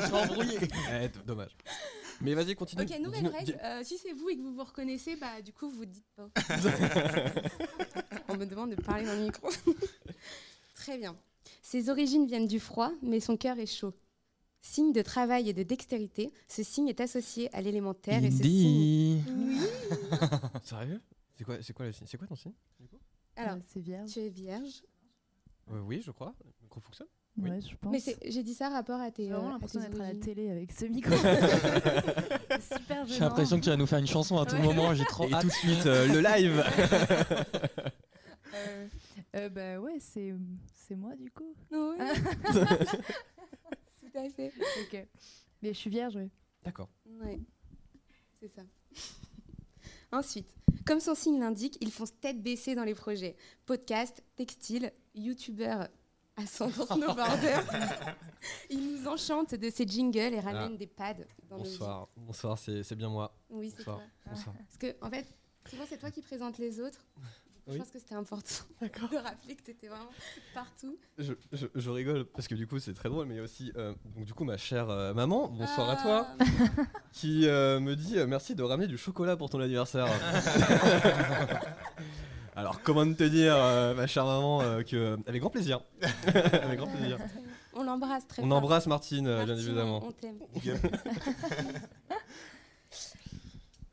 s'est embrouillé. Eh, dommage. Mais vas-y, continue. Ok, nouvelle règle. euh, si c'est vous et que vous vous reconnaissez, bah du coup vous dites pas. On me demande de parler dans le micro. Très bien. Ses origines viennent du froid, mais son cœur est chaud. Signe de travail et de dextérité, ce signe est associé à l'élément terre et ce signe. Oui. Sérieux? C'est quoi, c'est quoi le signe? C'est quoi ton signe? Alors, Euh, c'est vierge. tu es vierge. Euh, Oui, je crois. Le micro fonctionne Oui. Ouais, je pense. Mais j'ai dit ça rapport à tes. J'ai vraiment euh, l'impression d'être à la télé avec ce micro. Super J'ai l'impression que tu vas nous faire une chanson à tout Ouais. moment, j'ai trop Et hâte. tout de suite, euh, le live Euh, euh, bah ouais, c'est c'est moi du coup. Oui. Tout à fait. Ok. Mais je suis vierge, oui. D'accord. Ouais, c'est ça. Ensuite, comme son signe l'indique, ils font tête baissée dans les projets. Podcast, textile, youtubeur, ascendant snowboarder. ils nous enchantent de ces jingles et ramènent des pads dans nos vies. Bonsoir. Bonsoir, c'est bien moi. Oui, c'est Bonsoir. toi. Bonsoir. Parce que, en fait, souvent, c'est toi qui présentes les autres. Je Oui. pense que c'était important de rappeler que tu étais vraiment partout. Je, je- je rigole parce que du coup c'est très drôle, mais il y a aussi euh, donc du coup ma chère euh, maman, bonsoir à toi, Ah, qui euh, me dit euh, merci de ramener du chocolat pour ton anniversaire. Alors comment te dire, euh, ma chère maman, euh, que avec grand plaisir, avec grand plaisir. On l'embrasse très On fort. embrasse Martine, euh, bien évidemment. On t'aime. Ah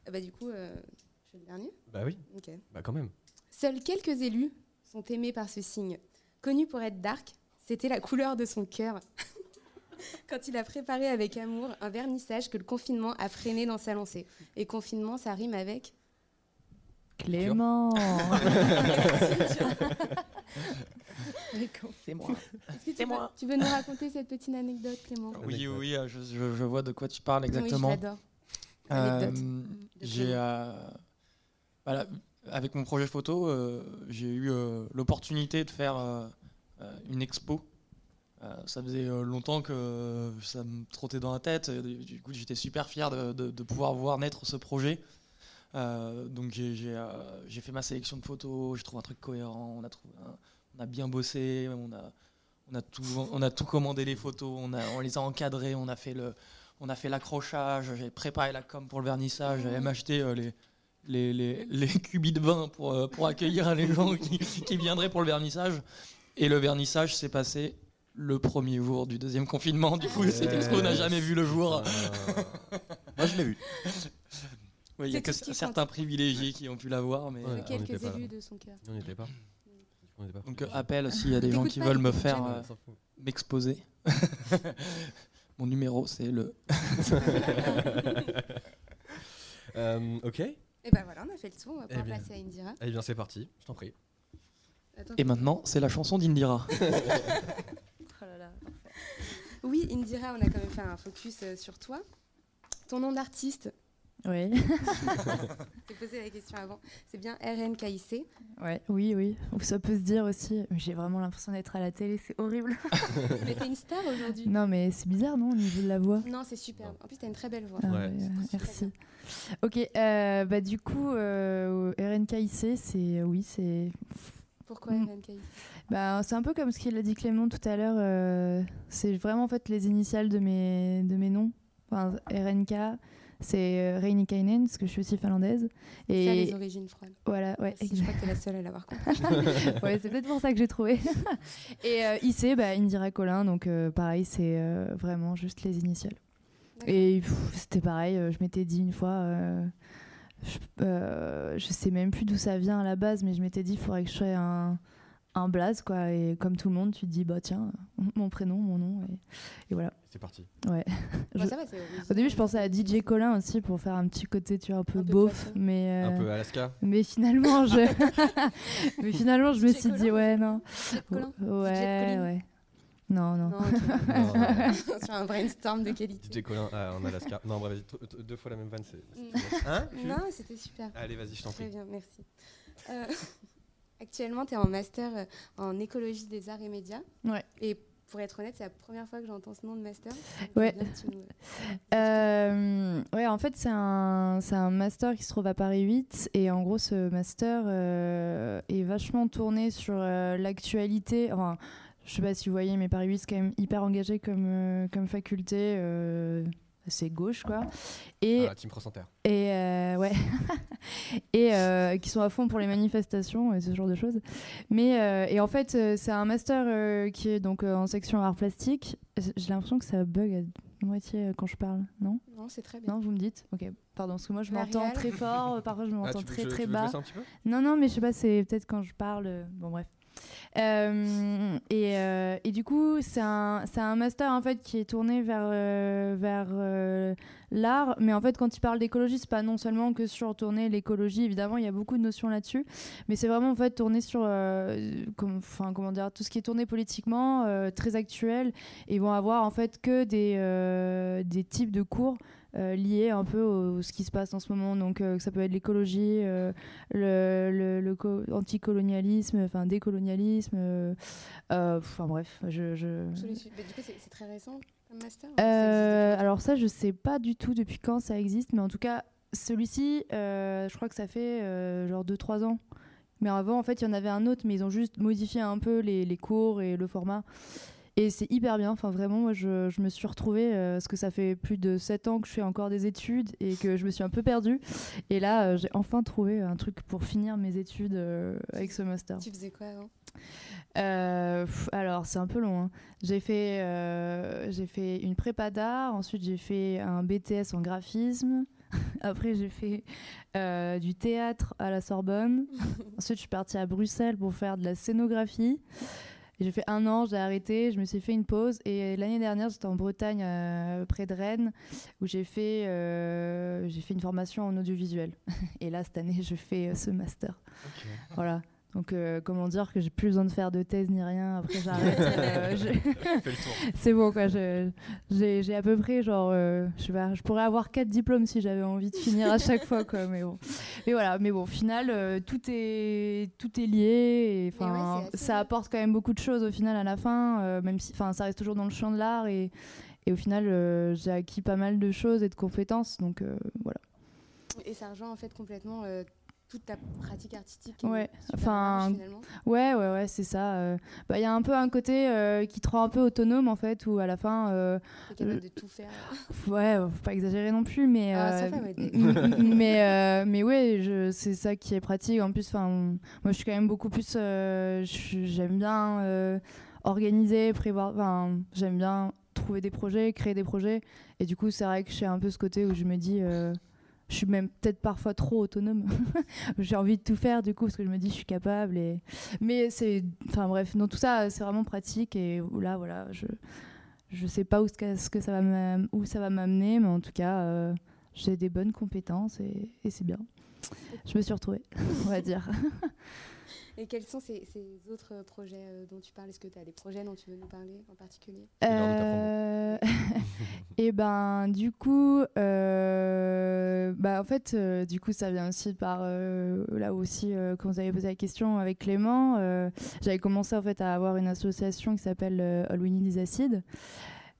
bah, du coup, euh, je fais le dernier. Bah oui, Ok. bah quand même. Seuls quelques élus sont aimés par ce signe. Connu pour être dark, c'était la couleur de son cœur. Quand il a préparé avec amour un vernissage que le confinement a freiné dans sa lancée. Et confinement, ça rime avec Clément C'est moi. Que tu, veux, tu veux nous raconter cette petite anecdote, Clément Oui, oui, oui, euh, je, je- je vois de quoi tu parles Oui, exactement. je l'adore. Euh, j'ai euh, voilà, avec mon projet photo, euh, j'ai eu euh, l'opportunité de faire une expo. Euh, ça faisait longtemps que ça me trottait dans la tête. et Du coup, j'étais super fier de, de- de pouvoir voir naître ce projet. Euh, donc j'ai euh, j'ai fait ma sélection de photos. Je trouve un truc cohérent. On a trouvé un- on a bien bossé. On a on a tout on a tout commandé les photos. On a on les a encadrées. On a fait le on a fait l'accrochage, j'ai préparé la com pour le vernissage, j'avais même acheté euh, les, les, les, les cubis de vin pour, euh, pour accueillir les gens qui, qui viendraient pour le vernissage. Et le vernissage s'est passé le premier jour du deuxième confinement. Du coup, cette expo n'a jamais vu le jour. Moi, je l'ai vu. Il y a que certains privilégiés qui ont pu la voir. Mais, Quelques élus de son cœur. On n'y était pas. On n'y était pas. donc, appel s'il y a des gens qui pas, veulent me faire euh, m'exposer. Mon numéro, c'est le. Euh, ok. Et ben voilà, on a fait le tour. On va pouvoir Eh bien. passer à Indira. Eh bien, c'est parti. Je t'en prie. Attends, Et maintenant, c'est la chanson d'Indira. Oh là là. Oui, Indira, on a quand même fait un focus euh, sur toi. Ton nom d'artiste, Oui. j'ai posé la question avant, c'est bien RNKIC. Ouais, oui, oui. Ou ça peut se dire aussi. J'ai vraiment l'impression d'être à la télé, c'est horrible. Mais t'es une star aujourd'hui. non, mais c'est bizarre, non, au niveau de la voix? Non, c'est superbe. En plus, t'as une très belle voix. Ah Ouais, euh, merci. Ok, euh, bah du coup, euh, RNKIC, c'est oui, c'est Pourquoi Mm. RNKIC bah, c'est un peu comme ce qu'il a dit Clément tout à l'heure. euh, c'est vraiment en fait les initiales de mes de mes noms. Enfin, RNK, c'est euh, Reinikainen parce que je suis aussi finlandaise. Ça, les Et origines froides. voilà, ouais, je crois que t'es la seule à l'avoir compris. ouais, c'est peut-être pour ça que j'ai trouvé. Et euh, IC, bah, Indira Colin, donc euh, pareil, c'est euh, vraiment juste les initiales. Et c'était pareil, je m'étais dit une fois, je, je sais même plus d'où ça vient à la base, mais je m'étais dit, il faudrait que je sois un, un blaze, quoi. Et comme tout le monde, tu te dis, bah tiens, mon prénom, mon nom, et, et voilà. C'est parti. Ouais. Je- ça va. Au début, je pensais à DJ Colin aussi pour faire un petit côté, tu vois, un peu Un beauf, mais. Un euh, peu Alaska. mais finalement, je, mais finalement, je me suis dit, ouais, non. Colin Ouais, ouais. Non, non. Non, sur un brainstorm de qualité. DJ Colin ah, en Alaska. Non, bref, deux fois la même vanne, c'est. Mm. Hein? Non, c'était super. Allez, vas-y, je t'en Très prie. bien, merci. Euh, actuellement, tu es en master euh, en écologie des arts et médias. Ouais. Et pour être honnête, c'est la première fois que j'entends ce nom de master. Ouais. nous- Euh, ouais, en fait, c'est un, c'est un master qui se trouve à Paris 8. Et en gros, ce master euh, est vachement tourné sur euh, l'actualité. Enfin, je sais pas si vous voyez, mais Paris 8, c'est quand même hyper engagé comme, comme faculté. C'est gauche, quoi. Et, Ah, Team Cross Inter. et euh, ouais. et euh, qui sont à fond pour les manifestations et ce genre de choses. Mais euh, et en fait, c'est un master euh, qui est donc euh, en section art plastique. J'ai l'impression que ça bug à moitié quand je parle, non? Non, c'est très bien. Non, vous me dites? Ok, pardon, parce que moi je m'entends très fort, parfois je Ah, m'entends tu veux très je- très bas. baisser un petit peu? Non, non, mais je sais pas, c'est peut-être quand je parle. Bon, bref. Euh, et, euh, et du coup, c'est un, un master en fait qui est tourné vers, euh, vers l'art. Mais en fait, quand il parle d'écologie, c'est pas non seulement que sur tourner l'écologie. Évidemment, il y a beaucoup de notions là-dessus. Mais c'est vraiment en fait tourné sur, comme, enfin, comment dire, tout ce qui est tourné politiquement, très actuel. Et ils vont avoir en fait que des, des types de cours. Euh, liés un peu au ce qui se passe en ce moment donc euh, ça peut être l'écologie euh, le, le, le co- anticolonialisme, enfin décolonialisme, enfin bref, je, je- du coup, c'est très récent comme master. ça existe alors ça, je sais pas du tout depuis quand ça existe, mais en tout cas, celui-ci, euh, je crois que ça fait euh, genre 2-3 ans. Mais avant, en fait, il y en avait un autre, mais ils ont juste modifié un peu les, les cours et le format. Et c'est hyper bien. Enfin, vraiment, moi, je, je me suis retrouvée, euh, parce que ça fait plus de 7 ans que je fais encore des études et que je me suis un peu perdue. Et là, euh, j'ai enfin trouvé un truc pour finir mes études euh, avec ce master. Tu faisais quoi avant? Pff, alors, c'est un peu long. hein. J'ai fait, j'ai fait une prépa d'art, ensuite j'ai fait un BTS en graphisme, après j'ai fait euh, du théâtre à la Sorbonne, ensuite je suis partie à Bruxelles pour faire de la scénographie. J'ai fait un an, j'ai arrêté, je me suis fait une pause. Et l'année dernière, j'étais en Bretagne, euh, près de Rennes, où j'ai fait, euh, j'ai fait une formation en audiovisuel. Et là, cette année, je fais euh, ce master. Voilà. Donc, euh, comment dire que j'ai plus besoin de faire de thèse ni rien. Après, j'arrête. euh, je-. C'est bon, quoi. J'ai j'ai à peu près, genre, euh, je sais pas, je pourrais avoir quatre diplômes si j'avais envie de finir à chaque fois, quoi. Mais bon. Mais voilà, mais bon, au final, euh, tout, est, tout est lié. et, Mais ouais, Enfin, ça apporte quand même beaucoup de choses au final à la fin, euh, même si, enfin, ça reste toujours dans le champ de l'art. Et, et au final, euh, j'ai acquis pas mal de choses et de compétences. Donc, euh, voilà. Et ça rejoint en fait complètement euh, toute ta pratique artistique. Ouais, est super enfin, large. Ouais, ouais, ouais, c'est ça. euh. Bah, il y a un peu un côté euh, qui te rend un peu autonome en fait, où à la fin, euh, capable de tout faire. ouais, faut pas exagérer non plus, mais Ah, euh, va, ouais, mais euh, mais ouais, je- c'est ça qui est pratique. En plus, enfin, moi, je suis quand même beaucoup plus, euh, j'aime bien euh, organiser, prévoir. Enfin, j'aime bien trouver des projets, créer des projets, et du coup, c'est vrai que j'ai un peu ce côté où je me dis. Je suis même peut-être parfois trop autonome. J'ai envie de tout faire du coup parce que je me dis je suis capable et mais c'est enfin bref, dans tout ça c'est vraiment pratique et là voilà, je je sais pas où ce que, ça va où ça va m'amener mais en tout cas euh, j'ai des bonnes compétences et, et c'est bien. Je me suis retrouvée, on va dire. Et quels sont ces, ces autres projets euh, dont tu parles? Est-ce que tu as des projets dont tu veux nous parler en particulier? Euh, et ben du coup, euh, bah en fait, euh, du coup ça vient aussi par euh, là aussi euh, quand vous avez posé la question avec Clément, euh, j'avais commencé en fait à avoir une association qui s'appelle euh, All We Need Is Acid.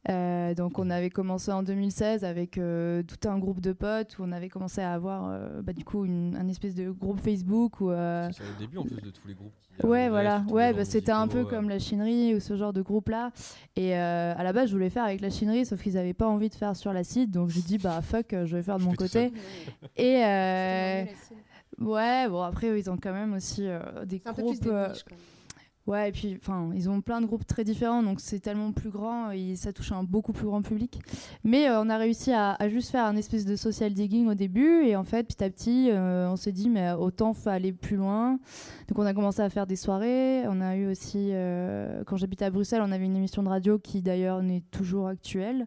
Euh, donc on avait commencé en 2016 avec euh, tout un groupe de potes où on avait commencé à avoir euh, bah, du coup une, un espèce de groupe Facebook où euh, C'est le début en plus de tous les groupes. qui Ouais, voilà. Ouais, bah, c'était un peu euh. comme la chinerie ou ce genre de groupe-là. Et euh, à la base, je voulais faire avec la chinerie, sauf qu'ils n'avaient pas envie de faire sur l'acide. Donc j'ai dit, bah fuck, je vais faire de mon côté. Et euh, ouais, bon, après, ils ont quand même aussi euh, des C'est un peu plus groupes. Ouais, et puis, enfin, ils ont plein de groupes très différents, donc c'est tellement plus grand et ça touche un beaucoup plus grand public. Mais euh, on a réussi à, à juste faire un espèce de social digging au début, et en fait, petit à petit, euh, on s'est dit, mais autant faut aller plus loin. Donc, on a commencé à faire des soirées. On a eu aussi, euh, quand j'habitais à Bruxelles, on avait une émission de radio qui d'ailleurs n'est toujours actuelle.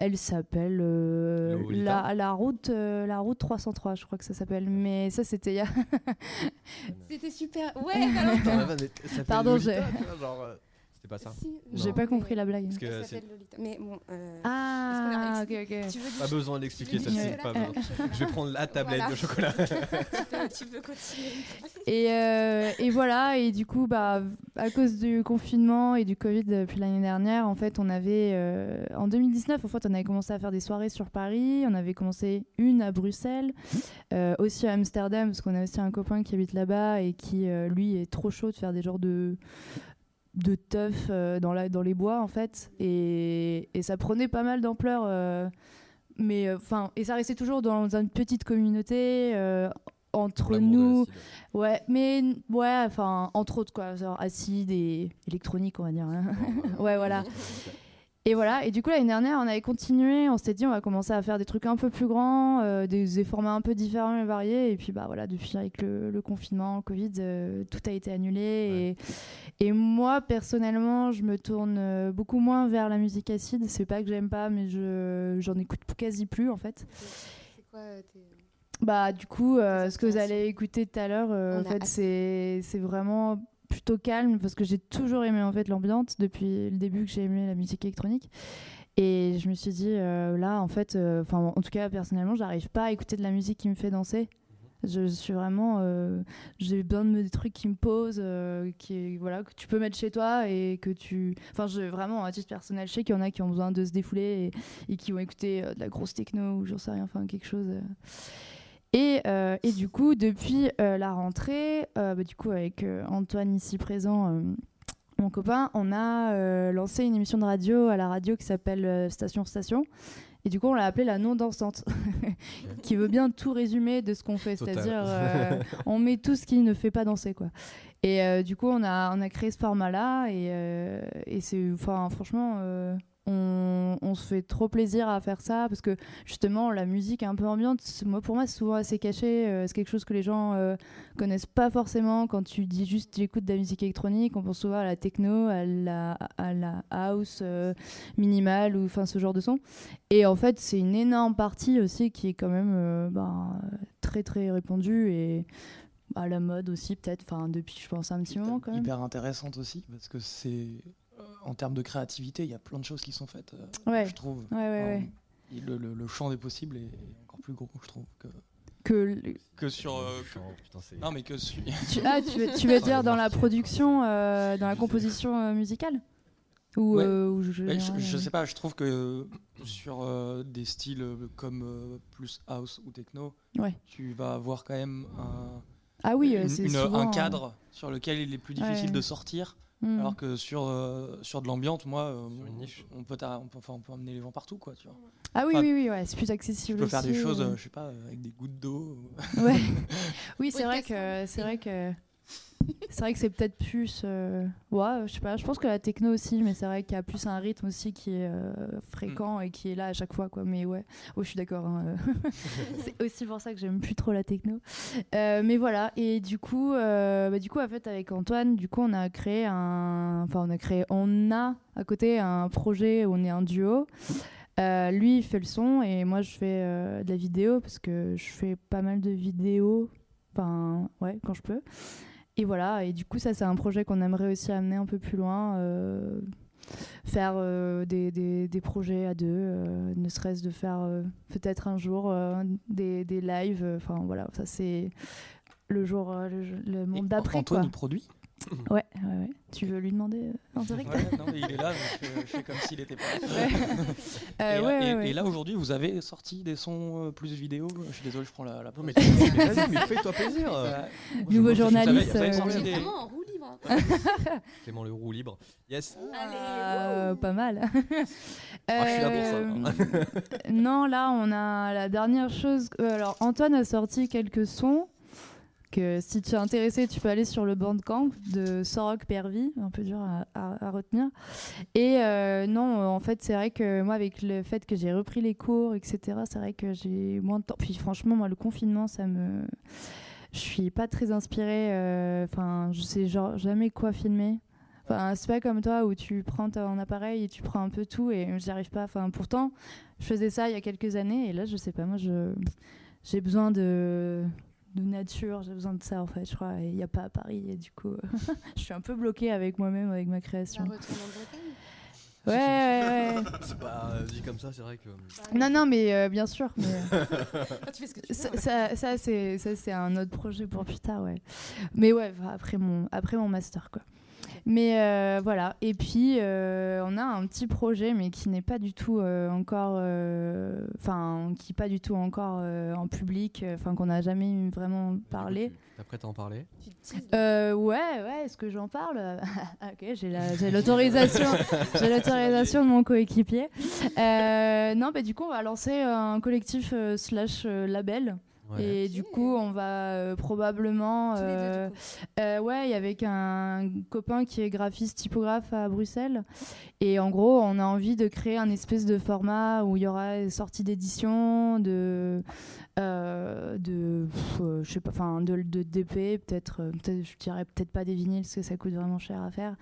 Elle s'appelle euh, la, la route euh, la route 303 je crois que ça s'appelle mais ça c'était il y a C'était super. Ouais. Attends, ça Pardon, j'ai- C'était pas ça. Si, j'ai pas mais compris la blague Parce que elle c'est s'appelle Lolita. Mais bon. euh, ah ok ok Tu veux pas besoin de l'expliquer tu veux du celle-ci. chocolat Pas besoin. Je vais prendre la tablette Voilà. de chocolat. tu, peux, tu peux continuer. Et, euh, et voilà, et du coup, bah, à cause du confinement et du Covid depuis l'année dernière, en fait, on avait, euh, en 2019, en fait, on avait commencé à faire des soirées sur Paris, on avait commencé une à Bruxelles, euh, aussi à Amsterdam, parce qu'on a aussi un copain qui habite là-bas et qui, euh, lui, est trop chaud de faire des genres de de teuf euh, dans, la, dans les bois en fait et, et ça prenait pas mal d'ampleur euh, mais enfin et ça restait toujours dans une petite communauté euh, entre L'amour nous. Ouais, mais ouais, enfin, entre autres, quoi, genre acide et électronique, on va dire. hein. ouais, voilà. Et voilà, et du coup, l'année dernière, on avait continué, on s'était dit, on va commencer à faire des trucs un peu plus grands, euh, des, des formats un peu différents et variés, et puis bah voilà, depuis avec le, le confinement, le Covid, euh, tout a été annulé, et, et moi, personnellement, je me tourne euh, beaucoup moins vers la musique acide, c'est pas que j'aime pas, mais je j'en écoute quasi plus, en fait. C'est quoi tes. Bah du coup, euh, ce que vous allez écouter tout à l'heure, euh, en fait, c'est vraiment plutôt calme parce que j'ai toujours aimé en fait l'ambiance depuis le début que j'ai aimé la musique électronique. Et je me suis dit euh, là, en fait, euh, enfin en tout cas personnellement, j'arrive pas à écouter de la musique qui me fait danser. Je suis vraiment, euh, j'ai besoin de des trucs qui me posent, qui voilà que tu peux mettre chez toi et que tu, enfin je vraiment à titre personnel, je sais qu'il y en a qui ont besoin de se défouler et, qui vont écouter de la grosse techno ou j'en sais rien, enfin quelque chose. Euh. Et, euh, et du coup, depuis euh, la rentrée, euh, bah, du coup, avec Antoine ici présent, mon copain, on a lancé une émission de radio à la radio qui s'appelle Station Station. Et du coup, on l'a appelée la non dansante, qui veut bien tout résumer de ce qu'on fait, c'est-à-dire on met tout ce qui ne fait pas danser, quoi. Et du coup, on a, on a créé ce format-là, et, et c'est, franchement, on, on se fait trop plaisir à faire ça, parce que justement, la musique un peu ambiante, moi, pour moi, c'est souvent assez caché. euh, c'est quelque chose que les gens euh, connaissent pas forcément. Quand tu dis juste j'écoute de la musique électronique, on pense souvent à la techno, à la, à la house euh, minimale, ou enfin ce genre de son. Et en fait, c'est une énorme partie aussi qui est quand même ben, très très répandue et à la mode aussi, peut-être. Enfin, depuis, je pense, un petit moment quand même. hyper intéressante aussi parce que c'est en termes de créativité, il y a plein de choses qui sont faites. euh, Ouais. Je trouve. Ouais, ouais, Enfin, ouais. et Le, le- le champ des possibles est encore plus gros, je trouve, que, Que le- que sur. euh, que- putain, Non, mais que sur. tu, ah, tu veux, tu veux dire dans la production, euh, dans la composition euh, musicale Ou, Ouais. euh, ou je, Ouais, je, je sais pas, je trouve que sur euh, des styles comme euh, plus house ou techno, Ouais. tu vas avoir quand même un, Ah oui, une- c'est une- souvent, un cadre sur lequel il est plus difficile Ouais. de sortir. Hmm. Alors que sur, euh, sur de l'ambiance, moi, euh, une niche. on, peut on, peut, enfin, on peut emmener les gens partout. Quoi, tu vois. Ah oui, Enfin, oui, oui, ouais, c'est plus Tu accessible. peux faire des choses, euh. je sais pas, euh, avec des gouttes d'eau. Ouais. Oui, c'est Oui, vrai que c'est vrai que c'est vrai que c'est peut-être plus euh, ouais, je sais pas, je pense que la techno aussi mais c'est vrai qu'il y a plus un rythme aussi qui est euh, fréquent et qui est là à chaque fois quoi mais ouais, oh, je suis d'accord hein, euh. c'est aussi pour ça que j'aime plus trop la techno. Euh, mais voilà et du coup bah, du coup en fait avec Antoine, du coup on a créé un enfin on a créé on a à côté un projet où on est un duo. Euh, lui, il fait le son et moi, je fais euh, de la vidéo parce que je fais pas mal de vidéos, enfin, ouais, quand je peux. Et voilà, et du coup, ça, c'est un projet qu'on aimerait aussi amener un peu plus loin. euh, faire euh, des, des, des projets à deux, euh, ne serait-ce de faire peut-être un jour des, des lives. Enfin, voilà, ça, c'est le jour, le, le monde d'après. Antoine, quoi. produit Ouais, ouais, ouais. Tu veux lui demander euh, en direct Ouais, non, mais il est là, donc je, fais- je fais comme s'il était pas là. Ouais. Euh, et, ouais, et- ouais, ouais. et là, aujourd'hui, vous avez sorti des sons euh, plus vidéo. Je suis désolé, je prends la, la mais fais-toi plaisir. Euh, Nouveau journaliste, vous avez euh, sorti On est des- vraiment en roue libre. Clément le roue libre. Yes. Euh, pas mal. Ah, je suis là pour ça. Euh, non, là, on a la dernière chose. euh, alors, Antoine a sorti quelques sons. Que si tu es intéressé, tu peux aller sur le bandcamp de Sorok Pervi, un peu dur à, retenir. Et euh, non, euh, en fait, c'est vrai que moi, avec le fait que j'ai repris les cours, etc., c'est vrai que j'ai moins de temps. Puis franchement, moi, le confinement, ça me. Je suis pas très inspirée. euh, Enfin, je sais jamais quoi filmer. Enfin, c'est pas comme toi où tu prends ton appareil et tu prends un peu tout et j'y arrive pas. Enfin, pourtant, je faisais ça il y a quelques années et là, je sais pas, moi, je j'ai besoin de de nature, j'ai besoin de ça en fait, je crois. Et il n'y a pas à Paris et du coup, je suis un peu bloquée avec moi-même, avec ma création. en Bretagne? Ouais, ouais, ouais. C'est pas euh, dit comme ça, c'est vrai que. Non, non, mais euh, bien sûr. Mais, euh, Ah, tu fais ce que tu veux. ça, ça, ça, c'est ça c'est un autre projet pour plus tard ouais mais ouais après mon après mon master quoi mais euh, voilà. Et puis euh, on a un petit projet mais qui n'est pas du tout euh, encore euh, enfin qui est pas du tout encore euh, en public enfin qu'on n'a jamais eu vraiment parlé. T'es prête à en parler? Euh, ouais, ouais, est-ce que j'en parle? Ah, Ok, j'ai la- j'ai l'autorisation, j'ai l'autorisation de mon coéquipier. Euh, non, bah du coup, on va lancer un collectif euh, slash euh, label. Ouais. Et du coup, on va euh, probablement, deux, euh, euh, ouais, avec un copain qui est graphiste typographe à Bruxelles. Et en gros, on a envie de créer un espèce de format où il y aura des sorties d'édition, de, euh, de, euh, je sais pas, enfin, de, de euh, peut-être, je dirais peut-être pas des vinyles parce que ça coûte vraiment cher à faire.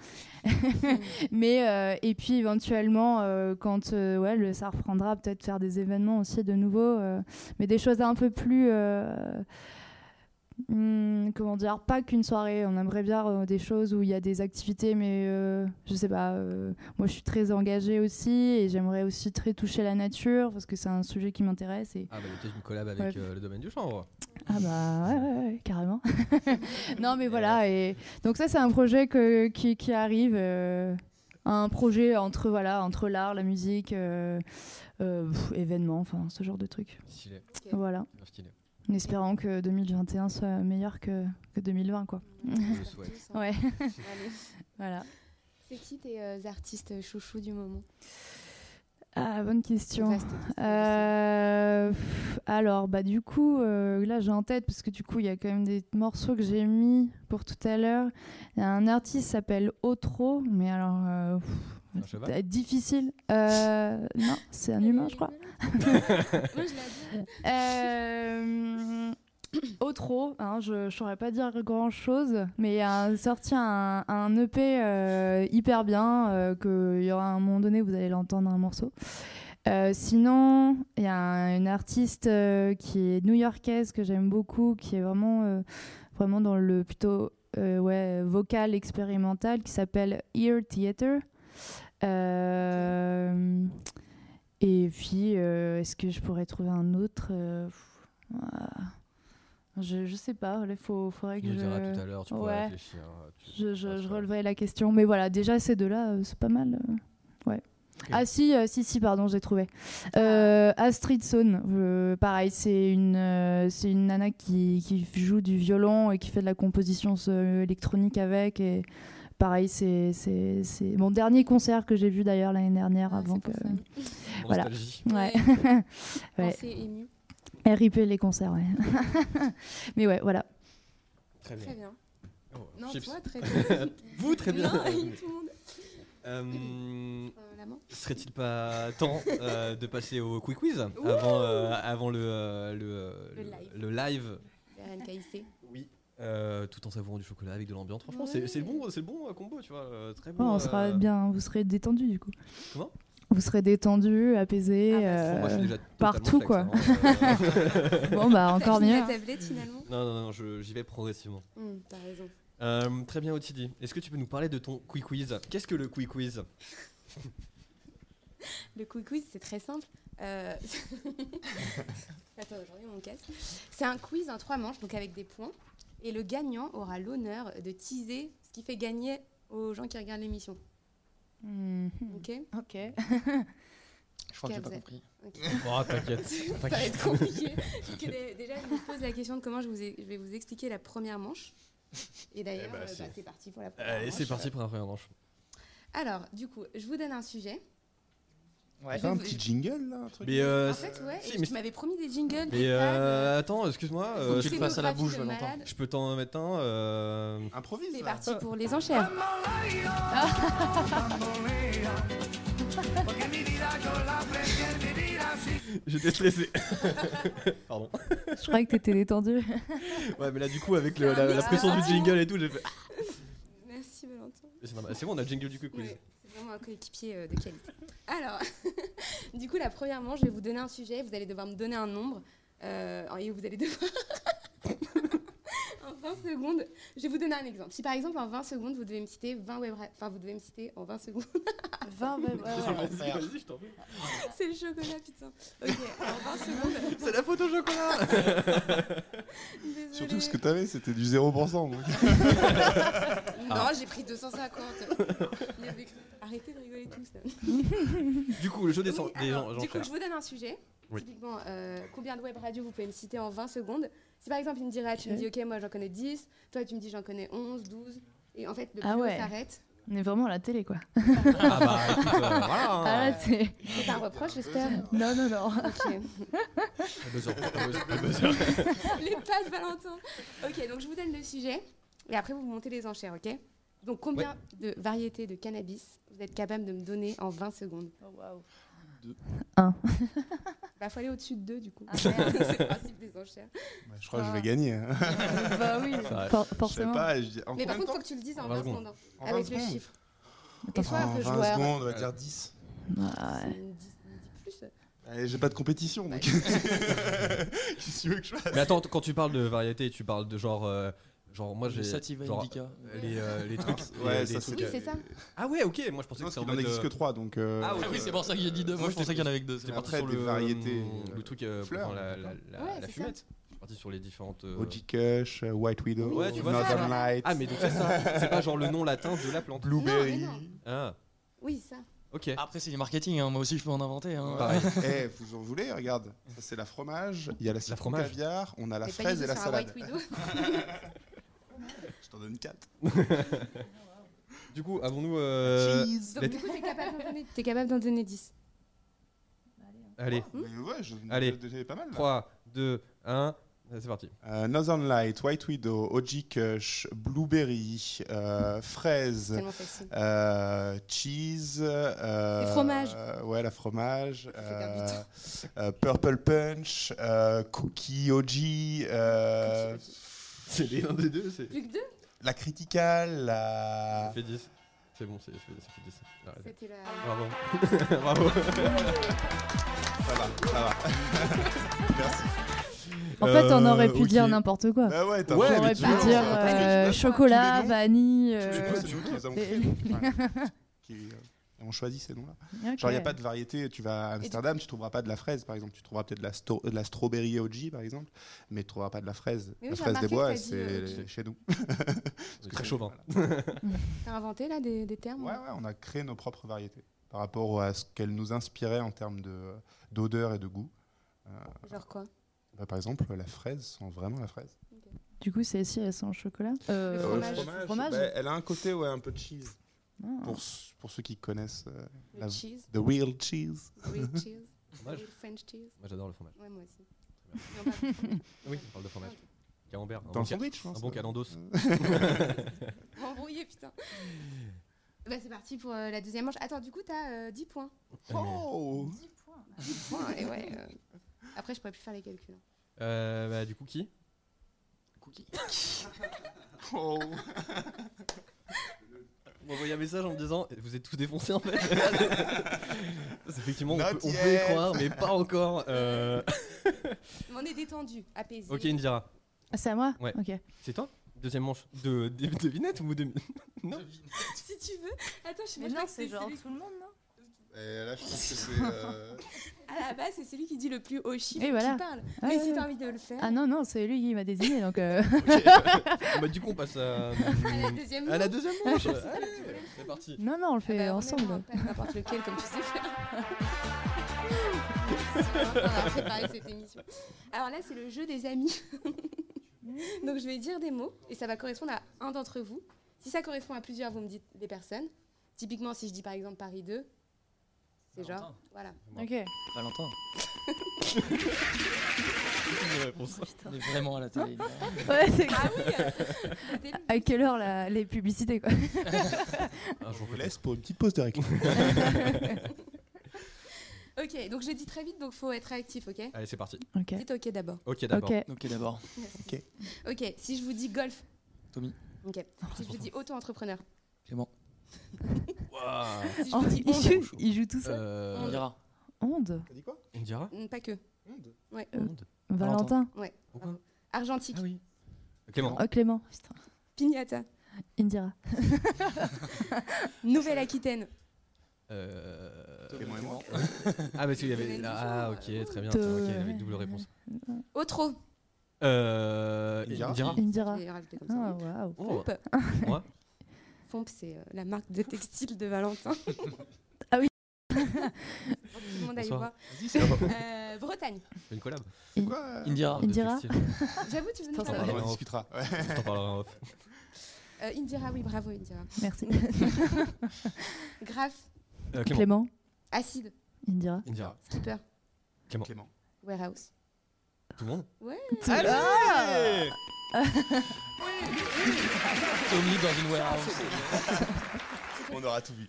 Mais euh, et puis éventuellement, quand ouais, ça reprendra, peut-être faire des événements aussi de nouveau, mais des choses un peu plus. Hmm, comment dire, pas qu'une soirée. On aimerait bien euh, des choses où il y a des activités, mais euh, je sais pas. euh, moi, je suis très engagée aussi et j'aimerais aussi très toucher la nature parce que c'est un sujet qui m'intéresse. Et Ah, bah, peut-être une collab avec Ouais. euh, le domaine du chanvre. ah bah ouais, ouais, ouais, carrément. non mais voilà et donc ça c'est un projet que, qui, qui arrive, un projet entre voilà entre l'art, la musique, événements, enfin ce genre de trucs. Stylé. Voilà, stylé. En espérant que 2021 soit meilleur que, que 2020 quoi. Je le souhaite. Ouais, Allez. voilà. C'est qui tes euh, artistes chouchous du moment? Ah bonne question. Euh, pff, alors, bah du coup, euh, là j'ai en tête parce que du coup il y a quand même des morceaux que j'ai mis pour tout à l'heure. Il y a un artiste qui s'appelle Otro, mais alors euh, pff, Être difficile. Euh, non, c'est un humain, je crois. Euh, Otro, hein, je ne saurais pas dire grand chose, mais il a sorti un, un EP euh, hyper bien, euh, qu'il y aura un moment donné, vous allez l'entendre un morceau. Euh, sinon, il y a un- une artiste euh, qui est new-yorkaise que j'aime beaucoup, qui est vraiment, euh, vraiment dans le plutôt euh, ouais, vocal expérimental, qui s'appelle Ear Theater. Euh, et puis, euh, est-ce que je pourrais trouver un autre euh, ah. Je, je sais pas, il faudrait Tu que je. tout à l'heure, tu pourras Ouais. réfléchir. tu- Je, je, Ah, releverai la question. Mais voilà, déjà ces deux-là, c'est pas mal. Ouais. Ah si, euh, si, si, pardon, j'ai trouvé. Euh, Astrid Sohn, euh, pareil, c'est une, euh, c'est une nana qui, qui joue du violon et qui fait de la composition euh, électronique avec. Et pareil, c'est, mon dernier concert que j'ai vu d'ailleurs l'année dernière Ah, avant que. Voilà. Ouais. ouais. RIP les concerts, ouais. Mais ouais, voilà. Très bien. Très bien. Oh, Non, chips. toi, très bien. Vous, très bien. Non, tout le monde. Euh. Serait-il pas temps euh, de passer au quick quiz avant, euh, avant le, euh, le, Le live. le live? Oui. Euh, tout en savourant du chocolat avec de l'ambiance. Franchement, c'est- Ouais. c'est le bon, c'est le bon euh, combo, tu vois. euh, très bon. Oh, on sera euh, bien, vous serez détendu du coup. Comment? Vous serez détendu, apaisé. Ah bah, euh, Bon, moi, je suis déjà partout, quoi. hein, Bon, bah encore mieux. la tablette finalement? Non, non, non, je- j'y vais progressivement. Hum, T'as raison. Euh, très bien, Otidi. Est-ce que tu peux nous parler de ton quick quiz? Qu'est-ce que le quick quiz? Le quick quiz, c'est très simple. Euh, Attends, aujourd'hui mon casque. C'est un quiz en trois manches, donc avec des points. Et le gagnant aura l'honneur de teaser ce qui fait gagner aux gens qui regardent l'émission. Mhm. Ok Ok. Je crois que j'ai pas compris. Ok. Oh, t'inquiète. Ça va être compliqué. Déjà, je me pose la question de comment je, vous ai- je vais vous expliquer la première manche. Et d'ailleurs, Eh ben, euh, c'est- bah, c'est parti pour la première Allez, manche. c'est parti pour la première manche. Alors, du coup, je vous donne un sujet. Ouais. Pas un petit jingle là un truc Mais, euh, en fait, ouais, si, et mais tu m'avais promis des jingles, Mais des euh, tags, attends, excuse-moi. euh, euh, tu je, le fasses à la bouche, Valentin. je peux t'en mettre un. euh, Improvise. C'est parti pour les enchères. J'étais stressé. Pardon. Je croyais que t'étais détendu. Ouais, mais là, du coup, avec le- la, pression du jingle et tout, j'ai fait. Merci Valentin. C'est bon, on a le jingle du quiz. Ouais, c'est vraiment un coéquipier euh, de qualité. Alors, du coup, la première manche, je vais vous donner un sujet. Vous allez devoir me donner un nombre. euh, et vous allez devoir. en 20 secondes, je vais vous donner un exemple. Si par exemple, en 20 secondes, vous devez me citer 20 web. Enfin, vous devez me citer en 20 secondes. 20 web. Vas-y, vas-y, je t'en prie. C'est le chocolat, putain. Ok, en 20 secondes. C'est la photo chocolat Désolée. Surtout ce que t'avais, c'était du 0%. donc. Non, j'ai pris 250. Arrêtez de rigoler tous. là. Du coup, le jeu des, Oui, gens- des alors, gens. du coup, je vous donne un sujet. Oui. Typiquement, euh, combien de web radios vous pouvez me citer en 20 secondes? Si par exemple, il me dirait, tu me dis, ok, moi j'en connais 10, toi tu me dis, j'en connais 11, 12, et en fait, le Ah plus haut ouais. s'arrête. On est vraiment à la télé, quoi. Ah bah écoute, euh, voilà. Ah là, c'est. C'est un reproche, j'espère. Non, non, non. Ok. Les pattes, Valentin. Ok, donc je vous donne le sujet, et après vous montez les enchères, ok? Donc, combien de variétés de cannabis vous êtes capable de me donner en 20 secondes? Deux. Un. Bah, faut aller au-dessus de 2 du coup. c'est le principe des enchères. Je crois que je vais gagner. hein. bah oui, vrai. for- Je sais forcément. pas. je dis- en Mais par contre, faut que tu le dises en 20 20 secondes. secondes. En 20 avec le secondes chiffre. Et sois un En peu 20 joueur. secondes, on va dire 10. Ah ouais. Plus. J'ai pas de compétition, donc. Qu'est-ce que tu veux que je fasse? Mais attends, quand tu parles de variété, tu parles de genre. euh, genre, moi j'ai. Sativa genre, Indica. Les, euh, les trucs. Ouais, les- ça, les c'est- trucs, Oui, euh, c'est ça. Ah ouais, ok, moi je pensais Non, que c'était en qu'il en mode, existe que euh, 3, donc. euh, Ah, Ah oui, c'est pour ça que j'ai dit deux. Moi, Moi, je pensais qu'il y en avait que deux. J'étais Mais parti sur des le, variétés, le euh, truc, euh, fleurs. la, la, la, Ouais, la fumette. Je suis parti sur les différentes. euh, OG Kush, euh, White Widow, Ouais, tu vois, Northern ça. Lights, Ah, mais donc c'est ça. C'est pas genre le nom latin de la plante. Blueberry. Non, Ah, Oui, ça. ok. Après, c'est du marketing. hein. Moi aussi, je peux en inventer. hein. Pareil. Eh, vous en voulez Regarde, ça c'est la fromage, il y a la citron fromage. caviar, on a la fraise et la salade. White Widow. Je t'en donne 4. Du coup, avons-nous. euh, Cheese. Donc, du coup, t'es capable d'en donner- t'es capable d'en donner 10. Allez, Mais ouais, je Allez. déjà pas mal. là. 3, 2, 1. C'est parti. Euh, Northern Light, White Widow, OG Kush, Blueberry, euh, fraise, Tellement facile. euh, cheese. Euh, Les fromages. euh, ouais, la fromage. euh, euh, Purple Punch, euh, Cookie OG, euh, C'est les 1 des deux, c'est. Plus que 2 la Critical, Ça la. fait 10. C'est bon, c'est- ça fait, ça fait 10. Arrêtez. C'était la. Bravo. Bravo. Ça va, ça va. Merci. En fait, on Euh, aurait pu ok. dire n'importe quoi. Bah ouais, t'as Ouais, mais J'aurais tu pu vois, dire parce que euh, je- chocolat, tous les noms, vanille. tous les euh, noms, c'est nous qui les avons créés, qui, euh, on choisit ces noms-là. Genre, il n'y a pas de variété. Tu vas à Amsterdam, tu trouveras pas de la fraise, par exemple. Tu trouveras peut-être de la, sto- de la strawberry OG, par exemple, mais tu trouveras pas de la fraise. Oui, la fraise des bois, euh, c'est OG. chez nous. C'est très chauvin. T'as inventé là des, des termes Ouais, ouais, on a créé nos propres variétés par rapport à ce qu'elles nous inspiraient en termes de- d'odeur et de goût. Euh, Genre quoi? bah, par exemple, la fraise sent vraiment la fraise. Du coup, celle-ci, elles sont au chocolat? Euh, Le fromage. le fromage. bah, elle a un côté, ouais, un peu de cheese. Ah. Pour, pour ceux qui connaissent euh, Le la, cheese. the real cheese. Real cheese. Fromage. Real French cheese. Moi j'adore le fromage. Ouais, moi aussi. Non, fromage. Oui, on parle de fromage. Camembert. un Dans bon le sandwich, je pense. Un bon calendos. Embrouillé, putain. Bah, c'est parti pour euh, la deuxième manche. Attends, du coup, t'as euh, 10 points. Oh 10 points, et ouais. euh. Après, je pourrais plus faire les calculs. Euh, bah, du coup, qui? Cookie. Oh. Vous m'envoyez un message en me disant Vous êtes tous défoncés en fait C'est Effectivement, on Not peut, on peut y yet. croire, mais pas encore. Euh, Mais on est détendu, apaisé. Ok, Indira. Ah, C'est à moi? Ouais. Ok. C'est toi? Deuxième manche de, de devinette ou de. Non Si tu veux. Attends, je sais Mais pas non, c'est genre tout le monde, non? Et là, je pense que c'est. euh, À la base, c'est celui qui dit le plus haut chiffre voilà. qui parle. Ah, Mais ouais, si ouais. t'as envie de le faire. Ah non, non, c'est lui qui m'a désigné, donc... euh, bah, du coup, on passe à. À la deuxième à la manche. deuxième manche Allez, c'est parti Non, non, on le fait Ah bah, ensemble. N'importe lequel, comme tu sais faire. C'est longtemps qu'on a préparé cette émission. Alors là, c'est le jeu des amis. Donc je vais dire des mots et ça va correspondre à un d'entre vous. Si ça correspond à plusieurs, vous me dites des personnes. Typiquement, si je dis par exemple Paris 2, c'est genre. Voilà. Ok. Réponse. On est vraiment à la télé. Ouais, c'est Ah oui euh, À quelle heure la- les publicités, quoi Un Je vous laisse pour une petite pause de réclame. Ok, donc je dis très vite, donc faut être réactif, ok Allez, c'est parti. Ok. Dites ok d'abord. Ok, d'abord. Ok. Ok, d'abord. Merci. Ok, si je vous dis golf. Tommy. Ok. Si je vous dis auto-entrepreneur. Clément. Waouh. Si je Oh, vous dis il, joue, il joue tout ça. Euh, Indira. Onde T'as dit quoi? Indira Mm, Pas que. Ouais. Onde Valentin Pourquoi? Argentique. Ah oui. Clément. Oh, Clément. Putain. Pignata. Indira. Nouvelle-Aquitaine. Euh... Clément et moi. Ah, parce qu'il y avait. Ah, ok, très bien. Tiens, Ok, il y avait une double réponse. Otro. Euh. Indira Indira rajouté comme ça. Ah, waouh. Oh, moi C'est euh, la marque de textile de Valentin. Ah oui. Tout le monde aille voir. Euh, Bretagne. Une collab. Quoi Indira. Indira. J'avoue, tu faire va. On en discutera. Ouais. Je t'en parlerai en off. euh, Indira, oui, bravo Indira. Merci. Graph. Euh, Clément. Clément. Acide. Indira. Indira. Skipper. Clément. Clément. Warehouse. Tout le monde Ouais. Allez Tommy dans une warehouse. On aura tout vu.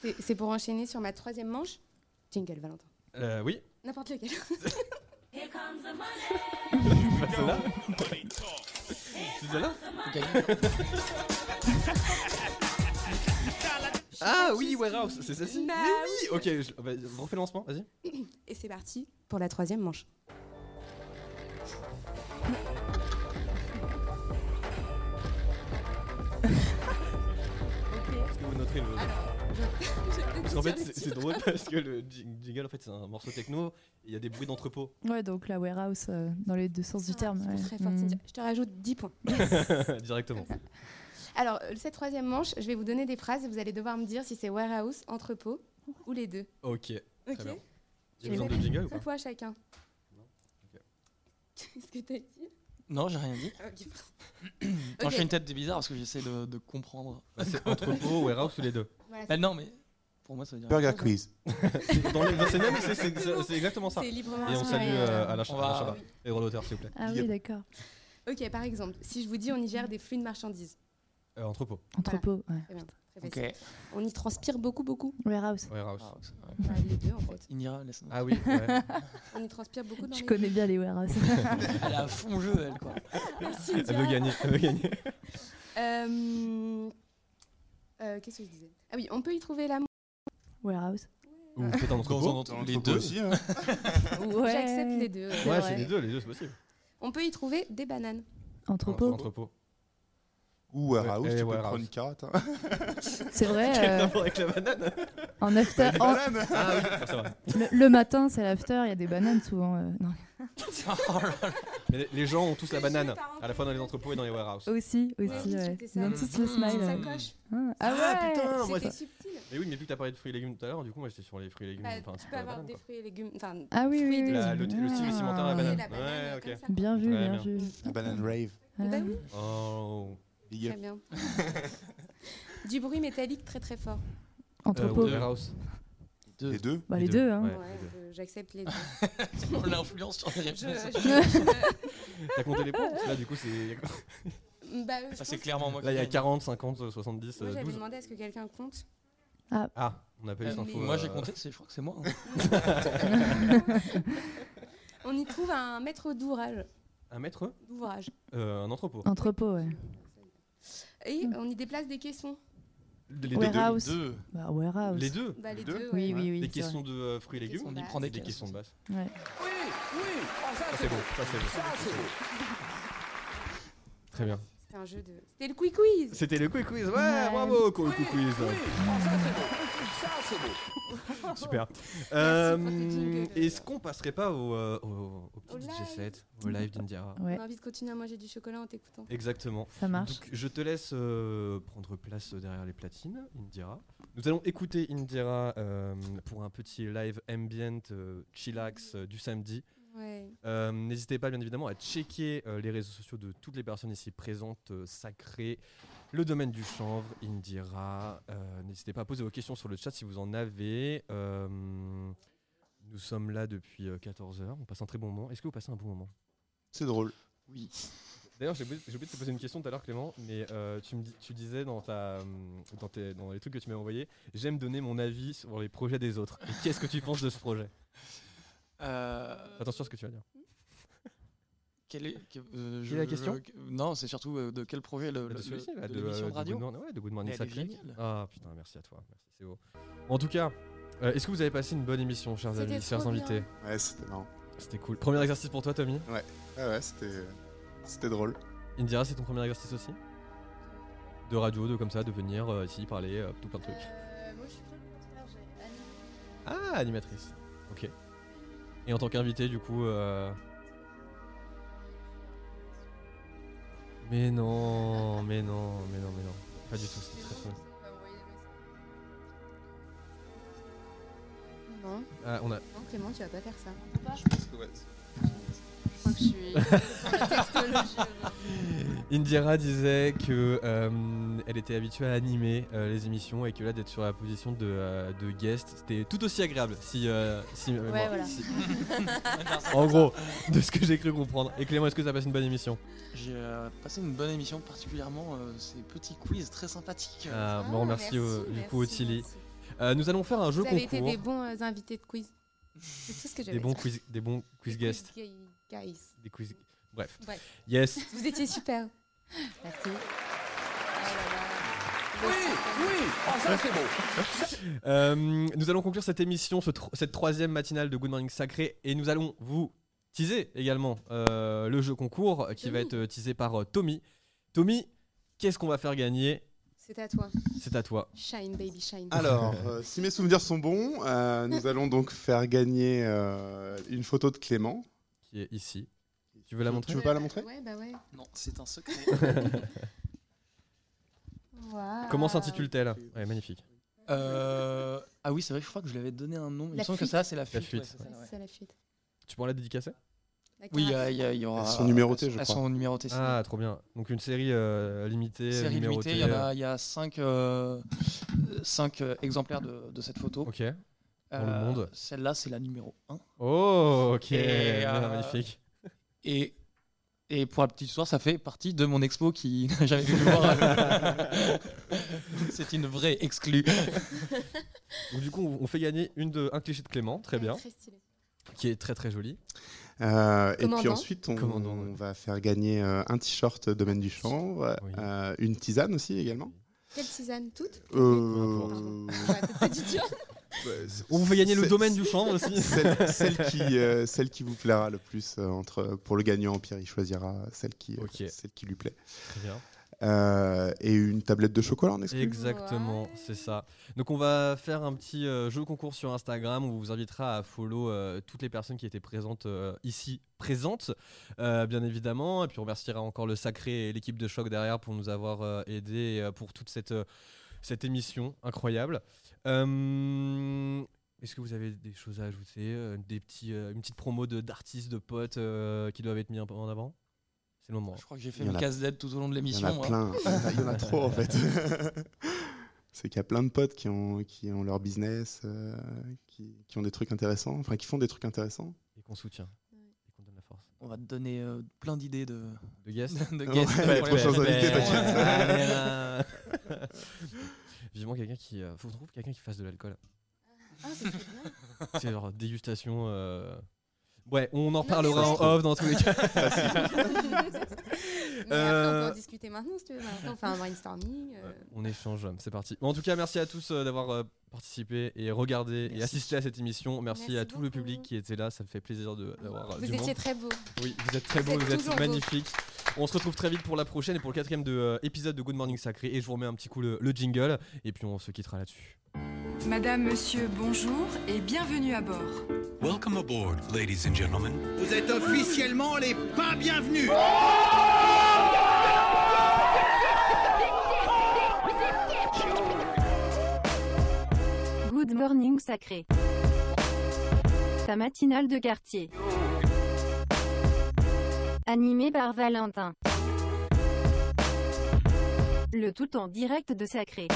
C'est- C'est pour enchaîner sur ma troisième manche. Jingle, Valentin. Euh, oui. N'importe lequel. Celle-là C'est celle-là Ah oui, Warehouse, c'est celle-ci Bah Mais oui Ok, je... bah, refais le lancement, vas-y. Et c'est parti pour la troisième manche. Parce qu'en dire fait, c'est drôle parce que le jing- jingle, en fait, c'est un morceau techno, il y a des bruits d'entrepôt. Ouais, donc la warehouse euh, dans les deux sens du Ah, terme. c'est ouais. très fort, Mm. Je te rajoute 10 points. Directement. Alors, euh, cette troisième manche, je vais vous donner des phrases et vous allez devoir me dire si c'est warehouse, entrepôt ou les deux. Ok, Ok très bien. J'ai besoin de jingle ou pas? points chacun. Qu'est-ce que t'as dit? Non, j'ai rien dit. Ah, ok. Quand Ok. je fais une tête de bizarre parce que j'essaie de, de comprendre. Bah, C'est entrepôt, warehouse ou les deux Voilà, Bah non, mais pour moi, ça veut dire. Burger quiz. C'est dans les c'est c'est- exactement ça. c'est librement Et on salue euh, à la on va- Chabat et d'auteur, s'il vous plaît. Ah oui, d'accord. Ok, par exemple, si je vous dis on y gère des flux de marchandises. Euh, entrepôt, Entrepôt, ouais. Très Ok. On y transpire beaucoup, beaucoup. Warehouse. warehouse. Ouais. Bah, les deux, en fait. Indira, laisse Ah oui, ouais. On y transpire beaucoup dans Je les connais bien les warehouses. Elle à fond jeu, elle, quoi. Merci, elle veut gagner, elle veut gagner. Euh, euh, Qu'est-ce que je disais? Ah oui, on peut y trouver l'amour. warehouse. Ou peut-être un entrepôt. Dans Les deux. aussi. hein. Ouais. J'accepte les deux. C'est Ouais, c'est les deux, les deux, c'est possible. On peut y trouver des bananes. Entrepôt. Entrepôt. Ou warehouse, Ouais, tu peux prendre une carotte. hein. C'est vrai. Euh, rapport avec la banane en after, en- bananes. Ah oui, ah, c'est vrai. le, le matin, c'est l'after. Il y a des bananes souvent. euh, non. Mais les- gens ont tous la banane, à la fois dans les entrepôts et dans les warehouses. Aussi, aussi. Ouais. ça. Ils ont tous le smile. Ça coche. Ah, ah Ah, ouais. putain, moi, ça- subtil. Mais oui, mais vu que t'as parlé de fruits et légumes tout à l'heure, du coup, moi j'étais sur les fruits et légumes. Bah, enfin, tu peu peux avoir banane, des fruits et légumes. Enfin, Ah oui, oui, oui. Le, le style Ah. la Oui, banane. la banane, Ouais, ok. ça. Bien vu, bien bien. vu. La banane rave. Ah. Bah oui, Oh. Big très up. bien. du bruit métallique très très fort. Entrepôt. Euh, warehouse. Les deux Bah, les deux, hein. Ouais, Ouais, j'accepte les deux. On l'influence sur les T'as compté les points Là, du coup, c'est. Bah, Ça, c'est clairement moi Là, il y a qui gagne. 40, 50, 70, Moi, j'avais 12. demandé à ce que quelqu'un compte. Ah, on n'a pas eu Euh, cette info. Moi, j'ai compté, c'est- je crois que c'est moi. hein. On y trouve un maître d'ouvrage. Un maître d'ouvrage. Euh, Un entrepôt. Entrepôt, ouais. Et on y déplace des caissons. Les deux. Warehouse. Deux. Bah, warehouse. Les deux Bah, les deux deux, Oui, ouais. oui, oui. Des c'est caissons de euh, fruits et Des légumes On y prend des Des caissons de base. Ouais. Ça, c'est bon. Ça, c'est bon. Très bien. C'était un jeu de. C'était le quick quiz. C'était le quick quiz. Ouais, Ouais. bravo, le quick quiz. Super. Euh, pour tes jingles. Est-ce qu'on passerait pas au, euh, au, au petit Au DJ live. set, au live d'Indiara Ouais, On a envie de continuer à manger du chocolat en t'écoutant. Exactement. ça marche. Donc, je te laisse euh, prendre place derrière les platines, Indira. Nous allons écouter Indira euh, pour un petit live ambient euh, chillax euh, du samedi. Ouais. Euh, N'hésitez pas bien évidemment à checker euh, les réseaux sociaux de toutes les personnes ici présentes, euh, sacrées, le domaine du chanvre, Indira. Euh, N'hésitez pas à poser vos questions sur le chat si vous en avez. Euh, nous sommes là depuis 14h, on passe un très bon moment. Est-ce que vous passez un bon moment? C'est drôle. Oui. D'ailleurs, j'ai oublié, de te poser une question tout à l'heure, Clément, mais euh, tu, me dis- tu disais dans, ta, dans, tes- dans les trucs que tu m'as envoyés, j'aime donner mon avis sur les projets des autres. Qu'est-ce que tu penses de ce projet? Euh, Attention à ce que tu vas dire. Quelle est, que- euh, est la question je- Non, c'est surtout euh, de quel projet le, Bah, de celui-ci, le- là, de de, l'émission euh, de radio Good ouais, de Good Morning. Ah putain, merci à toi, merci, c'est beau. En tout cas, euh, est-ce que vous avez passé une bonne émission, chers amis, chers invités Ouais, c'était marrant. C'était cool. Premier exercice pour toi, Tommy? Ouais, ouais, c'était c'était drôle. Indira, c'est ton premier exercice aussi? De radio, de comme ça, de venir euh, ici parler, euh, tout plein de trucs. moi, je suis Ah, animatrice. Ok. Et en tant qu'invité, du coup. euh, Mais non, mais non, mais non, mais non. Pas du tout, c'était très très. Non, Ah, on a. non, Clément, tu vas pas faire ça. Je pense que ouais. Je crois que je suis. dans la textologie aujourd'hui. Indira disait que euh, elle était habituée à animer euh, les émissions et que là d'être sur la position de, euh, de guest, c'était tout aussi agréable. Si, euh, si, Ouais, moi- voilà. si- en gros, de ce que j'ai cru comprendre. Et Clément, est-ce que ça passe une bonne émission? J'ai euh, passé une bonne émission, particulièrement euh, ces petits quiz très sympathiques. Ah, Ah, bon, merci, au- du coup merci, Tilly. merci. Euh, nous allons faire un jeu Vous avez concours. été des bons euh, invités de quiz. C'est tout ce que j'avais Des bons quiz, des bons quiz guests, quiz gay- guys. des quiz. Bref. Bref. Yes. Vous étiez super. Merci. Euh, nous allons conclure cette émission, ce tro- cette troisième matinale de Good Morning Sacré, et nous allons vous teaser également euh, le jeu concours qui va Tommy. être euh, teasé par euh, Tommy. Tommy, qu'est-ce qu'on va faire gagner? C'est à toi. C'est à toi. Shine, baby, shine. Alors, euh, si mes souvenirs sont bons, euh, nous allons donc faire gagner euh, une photo de Clément. Qui est ici. Tu veux la montrer Tu veux pas la montrer Ouais, bah ouais. Non, c'est un secret. Waouh. Comment s'intitule-t-elle? Ouais, magnifique. Euh, Ah oui, c'est vrai, je crois que je lui avais donné un nom. Il me La semble que ça, c'est la fuite. fuite. ouais, c'est ça, Ouais, ouais. C'est la fuite. Tu pourras la dédicacer La Oui, il y, aura. Elles sont numérotées, je Elles crois. sont numérotées. Ah, trop bien. Donc une série euh, limitée, Série numérotée. limitée, il y, en a, il y a 5 exemplaires de, de cette photo. Ok. Dans le monde. Celle-là, c'est la numéro 1. Oh, ok. Et, euh, magnifique. Et, et pour la petite histoire, ça fait partie de mon expo qui n'a jamais pu le voir. c'est une vraie exclue. Donc du coup, on fait gagner une de, un cliché de Clément, très bien, Très stylé. qui est très très joli. Euh, et puis ensuite, on, va faire gagner euh, un t-shirt Domaine du Chanvre, Oui. euh, une tisane aussi également. Quelle tisane Toutes Euh, On vous fait gagner le domaine du chanvre aussi. Celle, celle qui, euh, celle qui vous plaira le plus euh, entre pour le gagnant Pierre il choisira celle qui euh, Ok. celle qui lui plaît. Très bien. Euh, et une tablette de chocolat en exclu. Exactement, c'est ça. Donc on va faire un petit euh, jeu concours sur Instagram où on vous invitera à follow euh, toutes les personnes qui étaient présentes euh, ici, présentes, euh, bien évidemment. Et puis on remerciera encore le Sacré et l'équipe de choc derrière pour nous avoir euh, aidés euh, pour toute cette, euh, cette émission incroyable. Euh, Est-ce que vous avez des choses à ajouter euh, des petits, euh, Une petite promo de- d'artistes, de, potes euh, qui doivent être mis un peu en avant? C'est le moment. Je crois que j'ai fait mes a- casse-dettes tout au long de Il y en l'émission. a plein, il y en a- trop en fait. C'est qu'il y a plein de potes qui ont, qui ont leur business, euh, qui, qui ont des trucs intéressants, enfin qui font des trucs intéressants. Et qu'on soutient. Et qu'on donne la force. On va te donner euh, plein d'idées de, De guest de Ouais, guests les pour prochains Vivement quelqu'un qui. euh, faut qu'on trouve quelqu'un qui fasse de l'alcool. Ah, c'est genre dégustation. Euh, Ouais, on en mais en off dans tous les cas. Mais après, on peut Euh, en discuter maintenant si tu veux. Maintenant, on fait un brainstorming. euh. on échange, c'est parti. Bon, en tout cas, merci à tous euh, d'avoir euh, participé et regardé et assisté à cette émission. Merci, Merci à tout le beaucoup. public qui était là, ça me fait plaisir de- d'avoir euh, Vous du étiez monde. très beau. Oui, vous êtes très Vous beaux, êtes vous êtes beaux. magnifiques. On se retrouve très vite pour la prochaine et pour le quatrième de, euh, épisode de Good Morning Sacré. Et je vous remets un petit coup le, le jingle et puis on se quittera là-dessus. Madame, monsieur, bonjour et bienvenue à bord. Welcome aboard, ladies and gentlemen. Vous êtes officiellement les pas bienvenus. Good morning sacré. Ta matinale de quartier. Animé par Valentin. Le tout en direct de sacré.